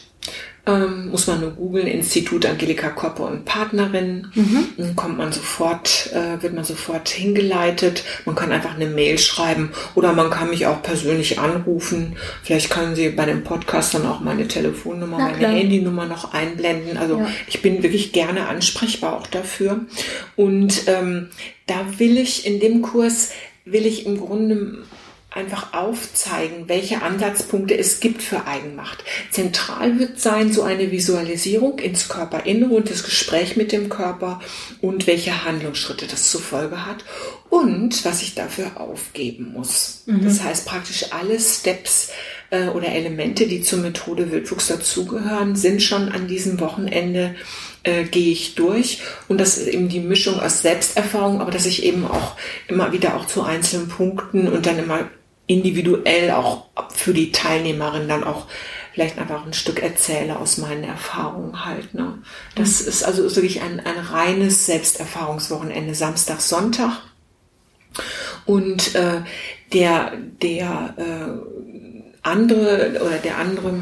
[SPEAKER 2] ähm, muss man nur googeln, Institut Angelika Koppe und Partnerin. Mhm. Dann kommt man sofort, äh, wird man sofort hingeleitet. Man kann einfach eine Mail schreiben oder man kann mich auch persönlich anrufen. Vielleicht können Sie bei dem Podcast dann auch meine Telefonnummer, Na, meine klar. Handynummer noch einblenden. Also ja. ich bin wirklich gerne ansprechbar auch dafür. Und ähm, da will ich in dem Kurs will ich im Grunde einfach aufzeigen, welche Ansatzpunkte es gibt für Eigenmacht. Zentral wird sein so eine Visualisierung ins Körperinnere und das Gespräch mit dem Körper und welche Handlungsschritte das zur Folge hat und was ich dafür aufgeben muss. Mhm. Das heißt praktisch alle Steps äh, oder Elemente, die zur Methode Wildwuchs dazugehören, sind schon an diesem Wochenende äh, gehe ich durch. Und das ist eben die Mischung aus Selbsterfahrung, aber dass ich eben auch immer wieder auch zu einzelnen Punkten und dann immer individuell auch für die Teilnehmerin dann auch vielleicht einfach ein Stück erzähle aus meinen Erfahrungen halt. Ne? Das mhm. ist also ist wirklich ein, ein reines Selbsterfahrungswochenende, Samstag, Sonntag. Und äh, der, der äh, andere oder der andere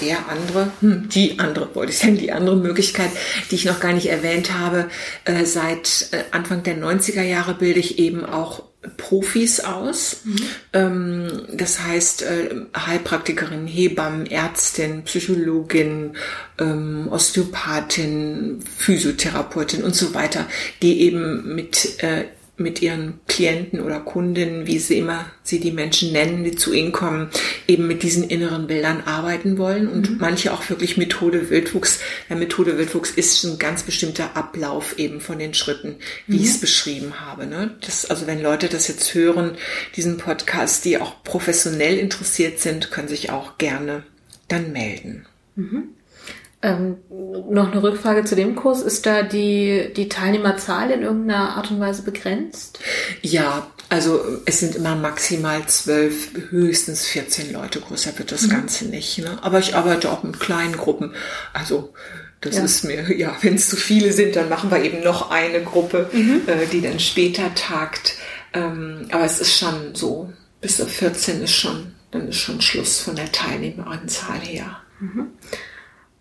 [SPEAKER 2] der andere, hm, die andere, wollte ich sagen, die andere Möglichkeit, die ich noch gar nicht erwähnt habe, äh, seit äh, Anfang der 90er Jahre bilde ich eben auch Profis aus. Mhm. Ähm, das heißt äh, Heilpraktikerin, Hebammen, Ärztin, Psychologin, ähm, Osteopathin, Physiotherapeutin und so weiter, die eben mit mit ihren Klienten oder Kundinnen, wie sie immer sie die Menschen nennen, die zu ihnen kommen, eben mit diesen inneren Bildern arbeiten wollen und mhm. manche auch wirklich Methode Wildwuchs. Der Methode Wildwuchs ist ein ganz bestimmter Ablauf eben von den Schritten, wie mhm. ich es beschrieben habe. Ne? Das, also wenn Leute das jetzt hören, diesen Podcast, die auch professionell interessiert sind, können sich auch gerne dann melden.
[SPEAKER 1] Mhm. Ähm, noch eine Rückfrage zu dem Kurs. Ist da die, die Teilnehmerzahl in irgendeiner Art und Weise begrenzt?
[SPEAKER 2] Ja, also es sind immer maximal zwölf, höchstens 14 Leute. Größer wird das mhm. Ganze nicht. Ne? Aber ich arbeite auch mit kleinen Gruppen. Also das ja. ist mir, ja, wenn es zu viele sind, dann machen wir eben noch eine Gruppe, mhm. äh, die dann später tagt. Ähm, aber es ist schon so, bis auf 14 ist schon, dann ist schon Schluss von der Teilnehmeranzahl her. Mhm.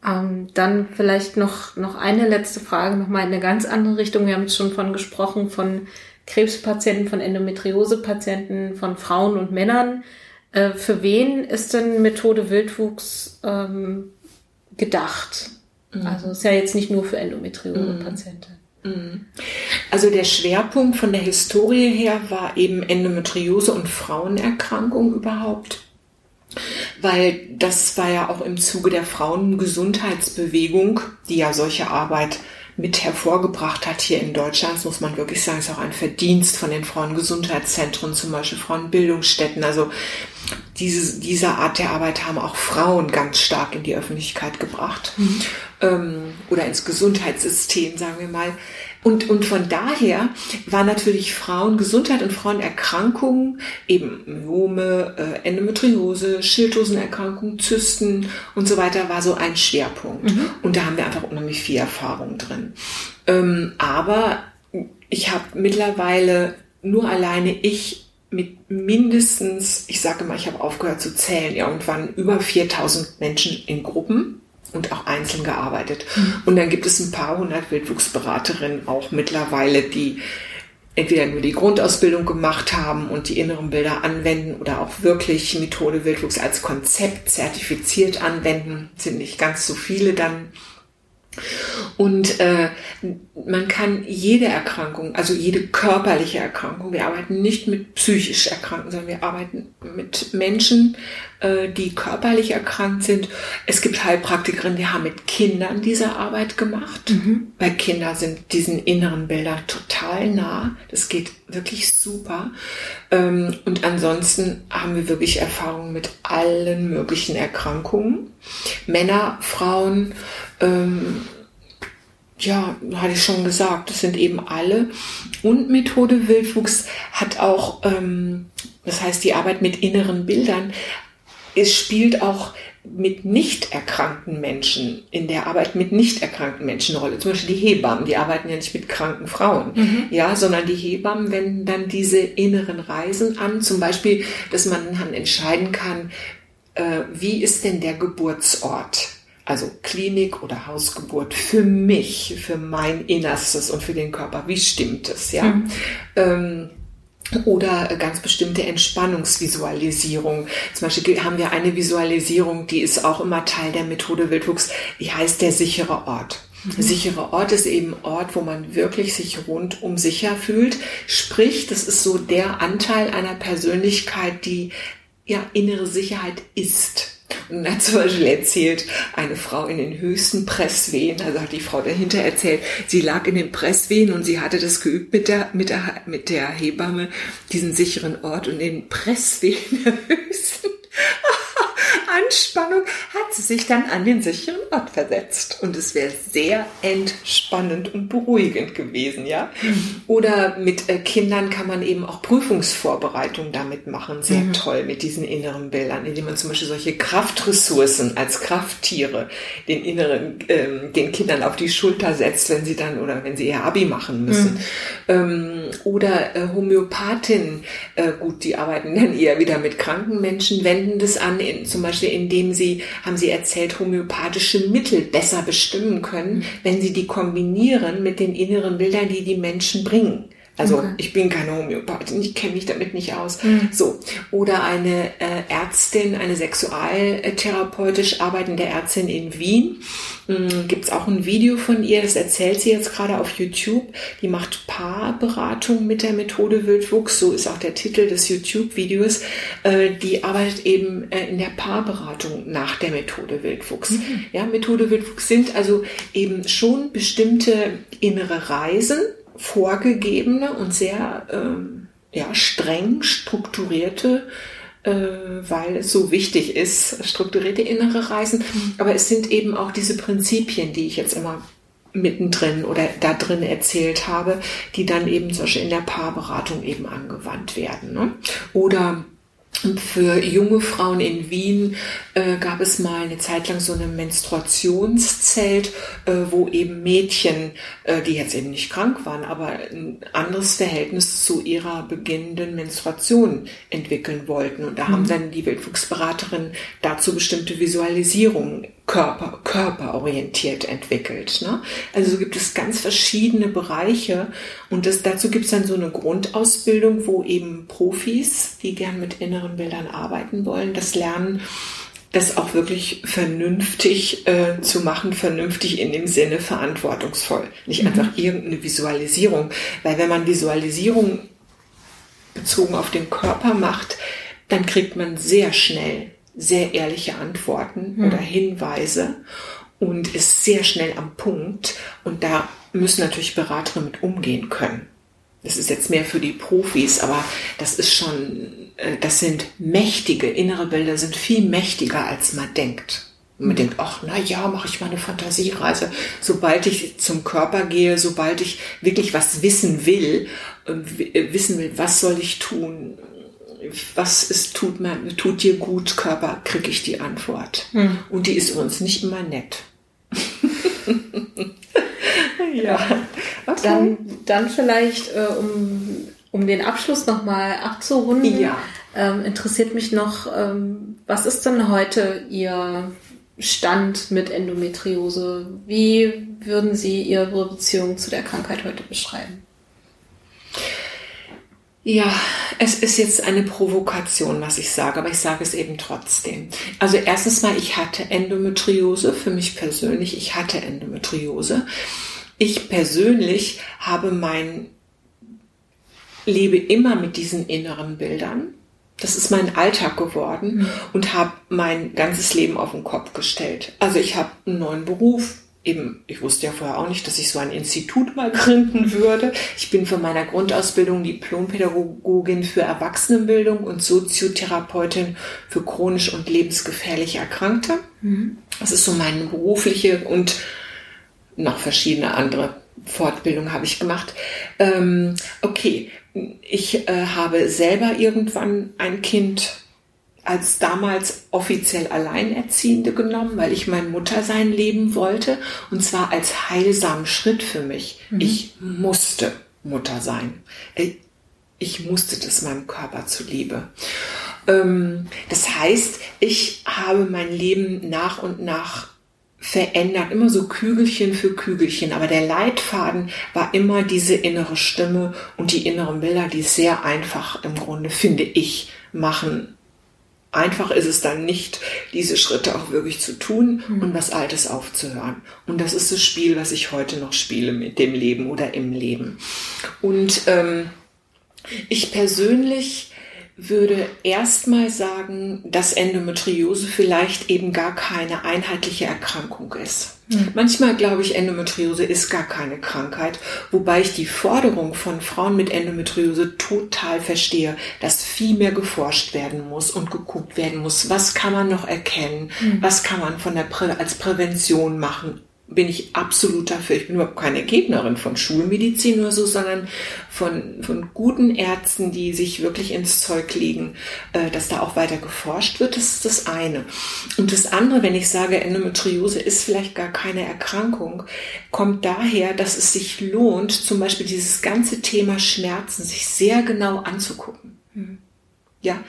[SPEAKER 1] Ähm, dann vielleicht noch, noch eine letzte Frage, nochmal in eine ganz andere Richtung. Wir haben schon von gesprochen, von Krebspatienten, von Endometriose-Patienten, von Frauen und Männern. Äh, für wen ist denn Methode Wildwuchs ähm, gedacht? Mhm. Also ist ja jetzt nicht nur für Endometriose-Patienten. Mhm.
[SPEAKER 2] mhm. Also der Schwerpunkt von der Historie her war eben Endometriose und Frauenerkrankung überhaupt weil das war ja auch im Zuge der Frauengesundheitsbewegung, die ja solche Arbeit mit hervorgebracht hat hier in Deutschland, das muss man wirklich sagen, ist auch ein Verdienst von den Frauengesundheitszentren, zum Beispiel Frauenbildungsstätten. Also diese, diese Art der Arbeit haben auch Frauen ganz stark in die Öffentlichkeit gebracht. Mhm. ähm, oder ins Gesundheitssystem, sagen wir mal. Und, und von daher war natürlich Frauengesundheit und Frauenerkrankungen, eben Myome, äh, Endometriose, Schilddrüsenerkrankungen, Zysten und so weiter, war so ein Schwerpunkt. Mhm. Und da haben wir einfach unheimlich viel Erfahrung drin. Ähm, aber ich habe mittlerweile nur alleine ich mit mindestens, ich sage mal, ich habe aufgehört zu zählen, irgendwann über 4000 Menschen in Gruppen und auch einzeln gearbeitet. Mhm. Und dann gibt es ein paar hundert Wildwuchsberaterinnen auch mittlerweile, die entweder nur die Grundausbildung gemacht haben und die inneren Bilder anwenden oder auch wirklich Methode Wildwuchs als Konzept zertifiziert anwenden. Sind nicht ganz so viele dann und äh, man kann jede Erkrankung, also jede körperliche Erkrankung, wir arbeiten nicht mit psychisch Erkrankten, sondern wir arbeiten mit Menschen, äh, die körperlich erkrankt sind. Es gibt Heilpraktikerinnen, die haben mit Kindern diese Arbeit gemacht, mhm. weil Kinder sind diesen inneren Bildern total nah. Das geht wirklich super. Ähm, und ansonsten haben wir wirklich Erfahrungen mit allen möglichen Erkrankungen. Männer, Frauen, ähm, ja, hatte ich schon gesagt, das sind eben alle. Und Methode Wildwuchs hat auch, ähm, das heißt die Arbeit mit inneren Bildern, es spielt auch mit nicht erkrankten Menschen in der Arbeit mit nicht erkrankten Menschen eine Rolle. Zum Beispiel die Hebammen, die arbeiten ja nicht mit kranken Frauen, mhm. ja, sondern die Hebammen wenden dann diese inneren Reisen an. Zum Beispiel, dass man dann entscheiden kann, äh, wie ist denn der Geburtsort? Also Klinik oder Hausgeburt für mich, für mein Innerstes und für den Körper, wie stimmt es, ja? Mhm. Ähm, oder ganz bestimmte Entspannungsvisualisierung. Zum Beispiel haben wir eine Visualisierung, die ist auch immer Teil der Methode Wildwuchs, die heißt der sichere Ort. Mhm. Sichere Ort ist eben Ort, wo man wirklich sich rundum sicher fühlt. Sprich, das ist so der Anteil einer Persönlichkeit, die ja innere Sicherheit ist. Und hat zum Beispiel erzählt, eine Frau in den höchsten Presswehen, also hat die Frau dahinter erzählt, sie lag in den Presswehen und sie hatte das geübt mit der, mit der, mit der Hebamme, diesen sicheren Ort und den Presswehen der höchsten Anspannung hat sie sich dann an den sicheren Ort versetzt. Und es wäre sehr entspannend und beruhigend gewesen, ja. Mhm. Oder mit äh, Kindern kann man eben auch Prüfungsvorbereitungen damit machen. Sehr mhm. toll mit diesen inneren Bildern, indem man zum Beispiel solche Kraftressourcen als Krafttiere den inneren, ähm, den Kindern auf die Schulter setzt, wenn sie dann oder wenn sie ihr Abi machen müssen. Mhm. Ähm, oder äh, Homöopathinnen, äh, gut, die arbeiten dann eher wieder mit kranken Menschen, wenden das an, in, zum Beispiel indem sie, haben sie erzählt, homöopathische Mittel besser bestimmen können, wenn sie die kombinieren mit den inneren Bildern, die die Menschen bringen. Also okay. ich bin keine Homöopathin, ich kenne mich damit nicht aus. Mhm. So. Oder eine äh, Ärztin, eine sexualtherapeutisch arbeitende Ärztin in Wien. Mhm, Gibt es auch ein Video von ihr, das erzählt sie jetzt gerade auf YouTube. Die macht Paarberatung mit der Methode Wildwuchs, so ist auch der Titel des YouTube-Videos. Äh, die arbeitet eben äh, in der Paarberatung nach der Methode Wildwuchs. Mhm. Ja, Methode Wildwuchs sind also eben schon bestimmte innere Reisen, vorgegebene und sehr ähm, ja, streng strukturierte, äh, weil es so wichtig ist, strukturierte innere Reisen. Aber es sind eben auch diese Prinzipien, die ich jetzt immer mittendrin oder da drin erzählt habe, die dann eben zum Beispiel in der Paarberatung eben angewandt werden. Ne? Oder für junge Frauen in Wien äh, gab es mal eine Zeit lang so eine Menstruationszelt, äh, wo eben Mädchen, äh, die jetzt eben nicht krank waren, aber ein anderes Verhältnis zu ihrer beginnenden Menstruation entwickeln wollten. Und da mhm. haben dann die Wildwuchsberaterinnen dazu bestimmte Visualisierungen Körper, körperorientiert entwickelt. Ne? Also so gibt es ganz verschiedene Bereiche und das, dazu gibt es dann so eine Grundausbildung, wo eben Profis, die gern mit inneren Bildern arbeiten wollen, das lernen, das auch wirklich vernünftig äh, zu machen, vernünftig in dem Sinne verantwortungsvoll. Nicht mhm. einfach irgendeine Visualisierung, weil wenn man Visualisierung bezogen auf den Körper macht, dann kriegt man sehr schnell sehr ehrliche Antworten mhm. oder Hinweise und ist sehr schnell am Punkt. Und da müssen natürlich Berater mit umgehen können. Das ist jetzt mehr für die Profis, aber das ist schon, äh, das sind mächtige, innere Bilder sind viel mächtiger, als man denkt. Und man denkt, ach, na ja, mache ich mal eine Fantasiereise. Sobald ich zum Körper gehe, sobald ich wirklich was wissen will, äh, wissen will, was soll ich tun, was ist, tut, mir, tut dir gut, Körper, kriege ich die Antwort. Hm. Und die ist uns nicht immer nett.
[SPEAKER 1] ja. Okay. Dann, dann vielleicht, äh, um, um den Abschluss nochmal abzurunden, ja. ähm, interessiert mich noch, ähm, was ist denn heute Ihr Stand mit Endometriose? Wie würden Sie Ihre Beziehung zu der Krankheit heute beschreiben?
[SPEAKER 2] Ja, es ist jetzt eine Provokation, was ich sage, aber ich sage es eben trotzdem. Also erstens mal, ich hatte Endometriose, für mich persönlich, ich hatte Endometriose. Ich persönlich habe mein, lebe immer mit diesen inneren Bildern. Das ist mein Alltag geworden mhm. und habe mein ganzes Leben auf den Kopf gestellt. Also ich habe einen neuen Beruf, eben, ich wusste ja vorher auch nicht, dass ich so ein Institut mal gründen würde. Ich bin von meiner Grundausbildung Diplompädagogin für Erwachsenenbildung und Soziotherapeutin für chronisch und lebensgefährlich Erkrankte. Mhm. Das ist so meine berufliche und noch verschiedene andere Fortbildungen habe ich gemacht. Ähm, okay, ich äh, habe selber irgendwann ein Kind als damals offiziell Alleinerziehende genommen, weil ich mein Muttersein leben wollte und zwar als heilsamen Schritt für mich. Mhm. Ich musste Mutter sein. Äh, ich musste das meinem Körper zuliebe. Ähm, das heißt, ich habe mein Leben nach und nach verändert, immer so Kügelchen für Kügelchen. Aber der Leitfaden war immer diese innere Stimme und die inneren Bilder, die sehr einfach im Grunde, finde ich, machen einfach ist es dann nicht, diese Schritte auch wirklich zu tun mhm. und was Altes aufzuhören. Und das ist das Spiel, was ich heute noch spiele mit dem Leben oder im Leben. Und ähm, ich persönlich würde erstmal sagen, dass Endometriose vielleicht eben gar keine einheitliche Erkrankung ist. Mhm. Manchmal glaube ich, Endometriose ist gar keine Krankheit, wobei ich die Forderung von Frauen mit Endometriose total verstehe, dass viel mehr geforscht werden muss und geguckt werden muss, was kann man noch erkennen, mhm. was kann man von der Prä als Prävention machen bin ich absolut dafür. Ich bin überhaupt keine Gegnerin von Schulmedizin oder so, sondern von, von guten Ärzten, die sich wirklich ins Zeug legen, äh, dass da auch weiter geforscht wird. Das ist das eine. Und das andere, wenn ich sage, Endometriose ist vielleicht gar keine Erkrankung, kommt daher, dass es sich lohnt, zum Beispiel dieses ganze Thema Schmerzen sich sehr genau anzugucken. Hm. Ja,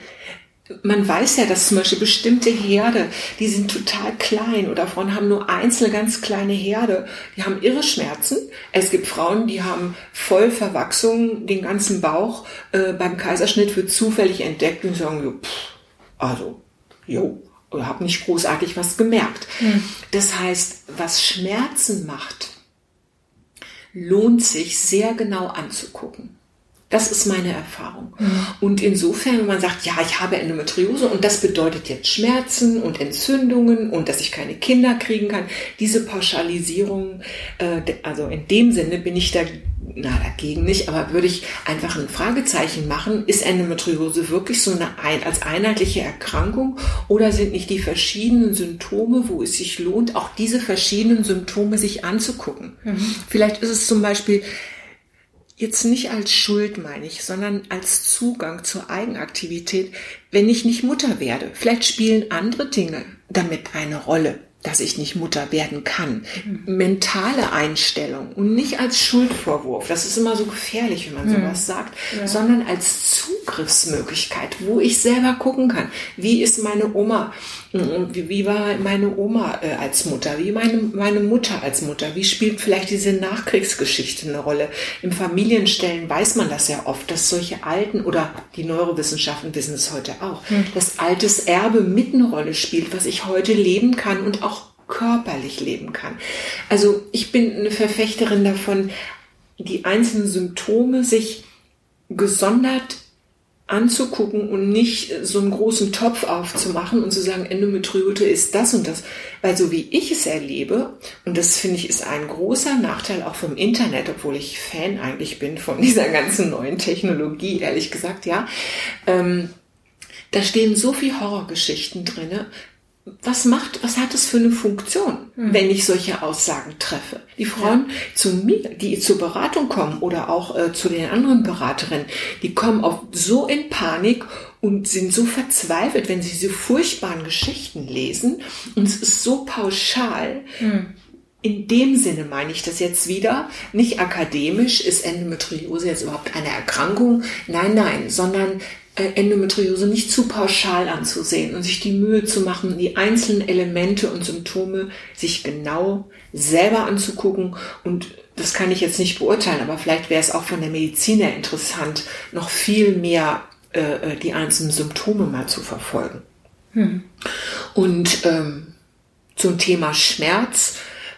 [SPEAKER 2] man weiß ja, dass zum Beispiel bestimmte Herde, die sind total klein oder Frauen haben nur einzelne ganz kleine Herde, die haben irre Schmerzen. Es gibt Frauen, die haben voll Verwachsung, den ganzen Bauch. Äh, beim Kaiserschnitt wird zufällig entdeckt und sagen, jo, pff, also, jo, habe nicht großartig was gemerkt. Mhm. Das heißt, was Schmerzen macht, lohnt sich sehr genau anzugucken. Das ist meine Erfahrung. Mhm. Und insofern, wenn man sagt, ja, ich habe Endometriose und das bedeutet jetzt Schmerzen und Entzündungen und dass ich keine Kinder kriegen kann, diese Pauschalisierung, äh, also in dem Sinne bin ich da, na, dagegen nicht, aber würde ich einfach ein Fragezeichen machen, ist Endometriose wirklich so eine als einheitliche Erkrankung oder sind nicht die verschiedenen Symptome, wo es sich lohnt, auch diese verschiedenen Symptome sich anzugucken? Mhm. Vielleicht ist es zum Beispiel Jetzt nicht als Schuld meine ich, sondern als Zugang zur Eigenaktivität, wenn ich nicht Mutter werde. Vielleicht spielen andere Dinge damit eine Rolle dass ich nicht Mutter werden kann. Mentale Einstellung und nicht als Schuldvorwurf. Das ist immer so gefährlich, wenn man hm. sowas sagt, ja. sondern als Zugriffsmöglichkeit, wo ich selber gucken kann. Wie ist meine Oma? Wie, wie war meine Oma äh, als Mutter? Wie meine, meine Mutter als Mutter? Wie spielt vielleicht diese Nachkriegsgeschichte eine Rolle? Im Familienstellen weiß man das ja oft, dass solche alten oder die Neurowissenschaften wissen es heute auch, hm. dass altes Erbe mit eine Rolle spielt, was ich heute leben kann und auch körperlich leben kann. Also ich bin eine Verfechterin davon, die einzelnen Symptome sich gesondert anzugucken und nicht so einen großen Topf aufzumachen und zu sagen, Endometriose ist das und das. Weil so wie ich es erlebe, und das finde ich ist ein großer Nachteil auch vom Internet, obwohl ich Fan eigentlich bin von dieser ganzen neuen Technologie, ehrlich gesagt, ja, ähm, da stehen so viel Horrorgeschichten drinne, was macht, was hat es für eine Funktion, mhm. wenn ich solche Aussagen treffe? Die Frauen ja. zu mir, die zur Beratung kommen oder auch äh, zu den anderen Beraterinnen, die kommen oft so in Panik und sind so verzweifelt, wenn sie diese furchtbaren Geschichten lesen und es ist so pauschal. Mhm. In dem Sinne meine ich das jetzt wieder, nicht akademisch, ist Endometriose jetzt überhaupt eine Erkrankung? Nein, nein, sondern Endometriose nicht zu pauschal anzusehen und sich die Mühe zu machen, die einzelnen Elemente und Symptome sich genau selber anzugucken. Und das kann ich jetzt nicht beurteilen, aber vielleicht wäre es auch von der Medizin her interessant, noch viel mehr äh, äh, die einzelnen Symptome mal zu verfolgen. Hm. Und ähm, zum Thema Schmerz,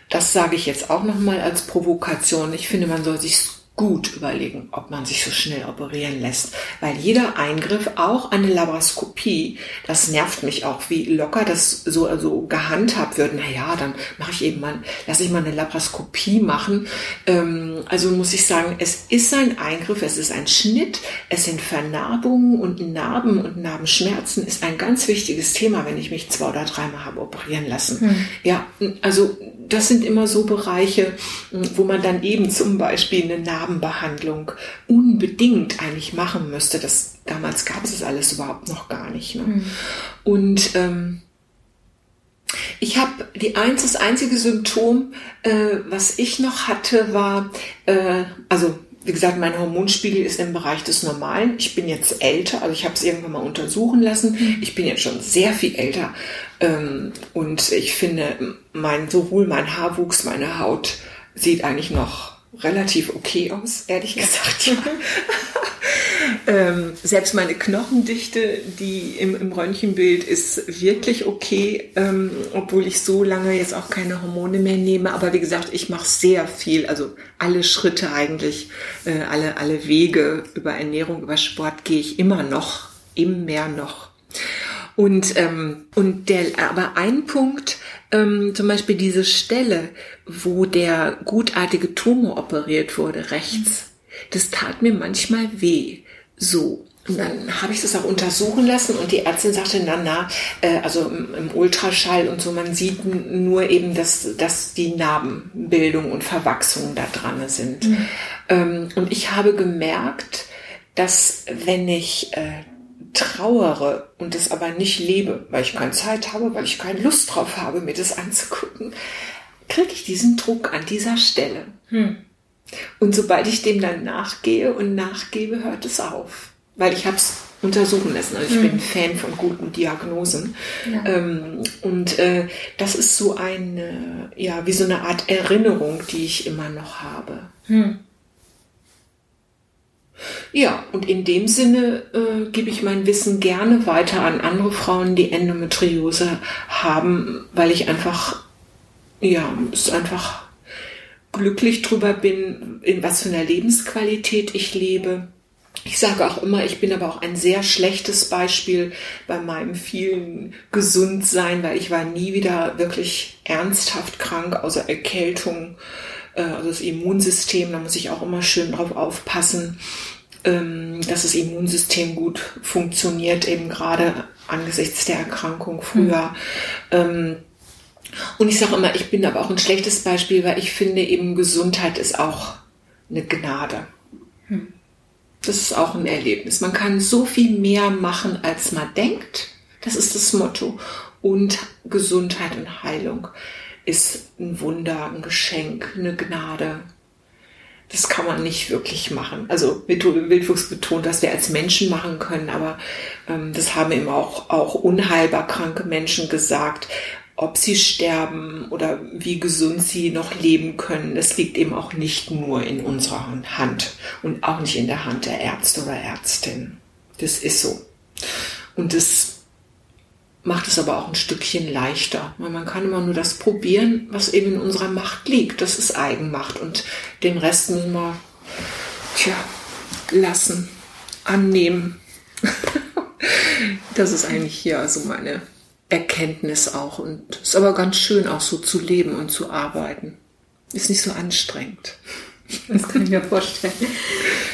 [SPEAKER 2] das sage ich jetzt auch nochmal als Provokation. Ich finde, man soll sich gut überlegen, ob man sich so schnell operieren lässt. Weil jeder Eingriff, auch eine Laparoskopie, das nervt mich auch, wie locker das so also gehandhabt wird. Naja, dann mache ich eben mal, lasse ich mal eine Laparoskopie machen. Ähm, also muss ich sagen, es ist ein Eingriff, es ist ein Schnitt, es sind Vernarbungen und Narben und Narbenschmerzen ist ein ganz wichtiges Thema, wenn ich mich zwei oder dreimal habe operieren lassen. Hm. Ja, also das sind immer so Bereiche, wo man dann eben zum Beispiel eine Narben Narbenbehandlung unbedingt eigentlich machen müsste. Das, damals gab es das alles überhaupt noch gar nicht. Ne? Mhm. Und ähm, ich habe die eins, das einzige Symptom, äh, was ich noch hatte, war, äh, also wie gesagt, mein Hormonspiegel ist im Bereich des Normalen. Ich bin jetzt älter, also ich habe es irgendwann mal untersuchen lassen. Mhm. Ich bin jetzt schon sehr viel älter ähm, und ich finde, mein sowohl mein Haarwuchs, meine Haut sieht eigentlich noch relativ okay aus, ehrlich gesagt. Ja. ähm, selbst meine Knochendichte, die im, im Röntgenbild ist wirklich okay, ähm, obwohl ich so lange jetzt auch keine Hormone mehr nehme. Aber wie gesagt, ich mache sehr viel, also alle Schritte eigentlich, äh, alle, alle Wege über Ernährung, über Sport gehe ich immer noch, immer noch. Und, ähm, und der, aber ein Punkt, ähm, zum Beispiel diese Stelle, wo der gutartige Tumor operiert wurde, rechts, das tat mir manchmal weh. So. Und dann habe ich das auch untersuchen lassen und die Ärztin sagte, na, na, äh, also im, Ultraschall und so, man sieht nur eben, dass, dass die Narbenbildung und Verwachsung da dran sind. Mhm. Ähm, und ich habe gemerkt, dass wenn ich äh, trauere und es aber nicht lebe, weil ich keine Zeit habe, weil ich keine Lust drauf habe, mir das anzugucken, kriege ich diesen Druck an dieser Stelle. Hm. Und sobald ich dem dann nachgehe und nachgebe, hört es auf. Weil ich habe es untersuchen lassen. Also ich hm. bin Fan von guten Diagnosen. Ja. Ähm, und äh, das ist so eine, ja, wie so eine Art Erinnerung, die ich immer noch habe. Hm. Ja, und in dem Sinne äh, gebe ich mein Wissen gerne weiter an andere Frauen, die Endometriose haben, weil ich einfach, ja, es einfach glücklich drüber bin, in was für einer Lebensqualität ich lebe. Ich sage auch immer, ich bin aber auch ein sehr schlechtes Beispiel bei meinem vielen Gesundsein, weil ich war nie wieder wirklich ernsthaft krank, außer Erkältung äh, also das Immunsystem, da muss ich auch immer schön drauf aufpassen, ähm, dass das Immunsystem gut funktioniert, eben gerade angesichts der Erkrankung früher. Mhm. Und ich sage immer, ich bin aber auch ein schlechtes Beispiel, weil ich finde eben Gesundheit ist auch eine Gnade. Mhm. Das ist auch ein Erlebnis. Man kann so viel mehr machen, als man denkt. Das ist das Motto. Und Gesundheit und Heilung ist ein Wunder, ein Geschenk, eine Gnade. Das kann man nicht wirklich machen. Also Wildwuchs betont, dass wir als Menschen machen können, aber ähm, das haben eben auch, auch unheilbar kranke Menschen gesagt. Ob sie sterben oder wie gesund sie noch leben können, das liegt eben auch nicht nur in unserer Hand und auch nicht in der Hand der Ärzte oder Ärztin. Das ist so. Und das macht es aber auch ein Stückchen leichter, weil man kann immer nur das probieren, was eben in unserer Macht liegt. Das ist Eigenmacht und den Rest müssen wir tja, lassen, annehmen. das ist eigentlich hier also meine Erkenntnis auch und ist aber ganz schön auch so zu leben und zu arbeiten. Ist nicht so anstrengend.
[SPEAKER 1] Das kann ich mir vorstellen.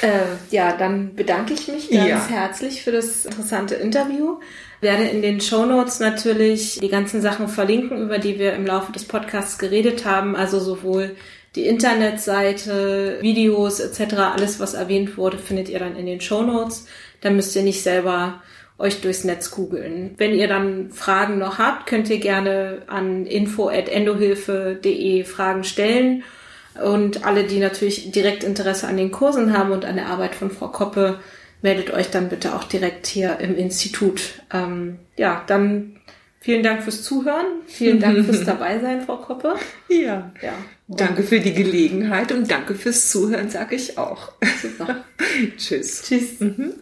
[SPEAKER 1] äh, ja, dann bedanke ich mich ganz ja. herzlich für das interessante Interview. Werde in den Show Notes natürlich die ganzen Sachen verlinken, über die wir im Laufe des Podcasts geredet haben. Also sowohl die Internetseite, Videos etc., alles was erwähnt wurde, findet ihr dann in den Show Notes. Da müsst ihr nicht selber euch durchs Netz googeln. Wenn ihr dann Fragen noch habt, könnt ihr gerne an info@endohilfe.de Fragen stellen. Und alle, die natürlich direkt Interesse an den Kursen haben und an der Arbeit von Frau Koppe, meldet euch dann bitte auch direkt hier im Institut. Ähm, ja, dann vielen Dank fürs Zuhören. Vielen Dank fürs Dabeisein, Frau Koppe.
[SPEAKER 2] Ja. ja. Danke für die Gelegenheit und danke fürs Zuhören, sage ich auch. Super. Tschüss. Tschüss. Mhm.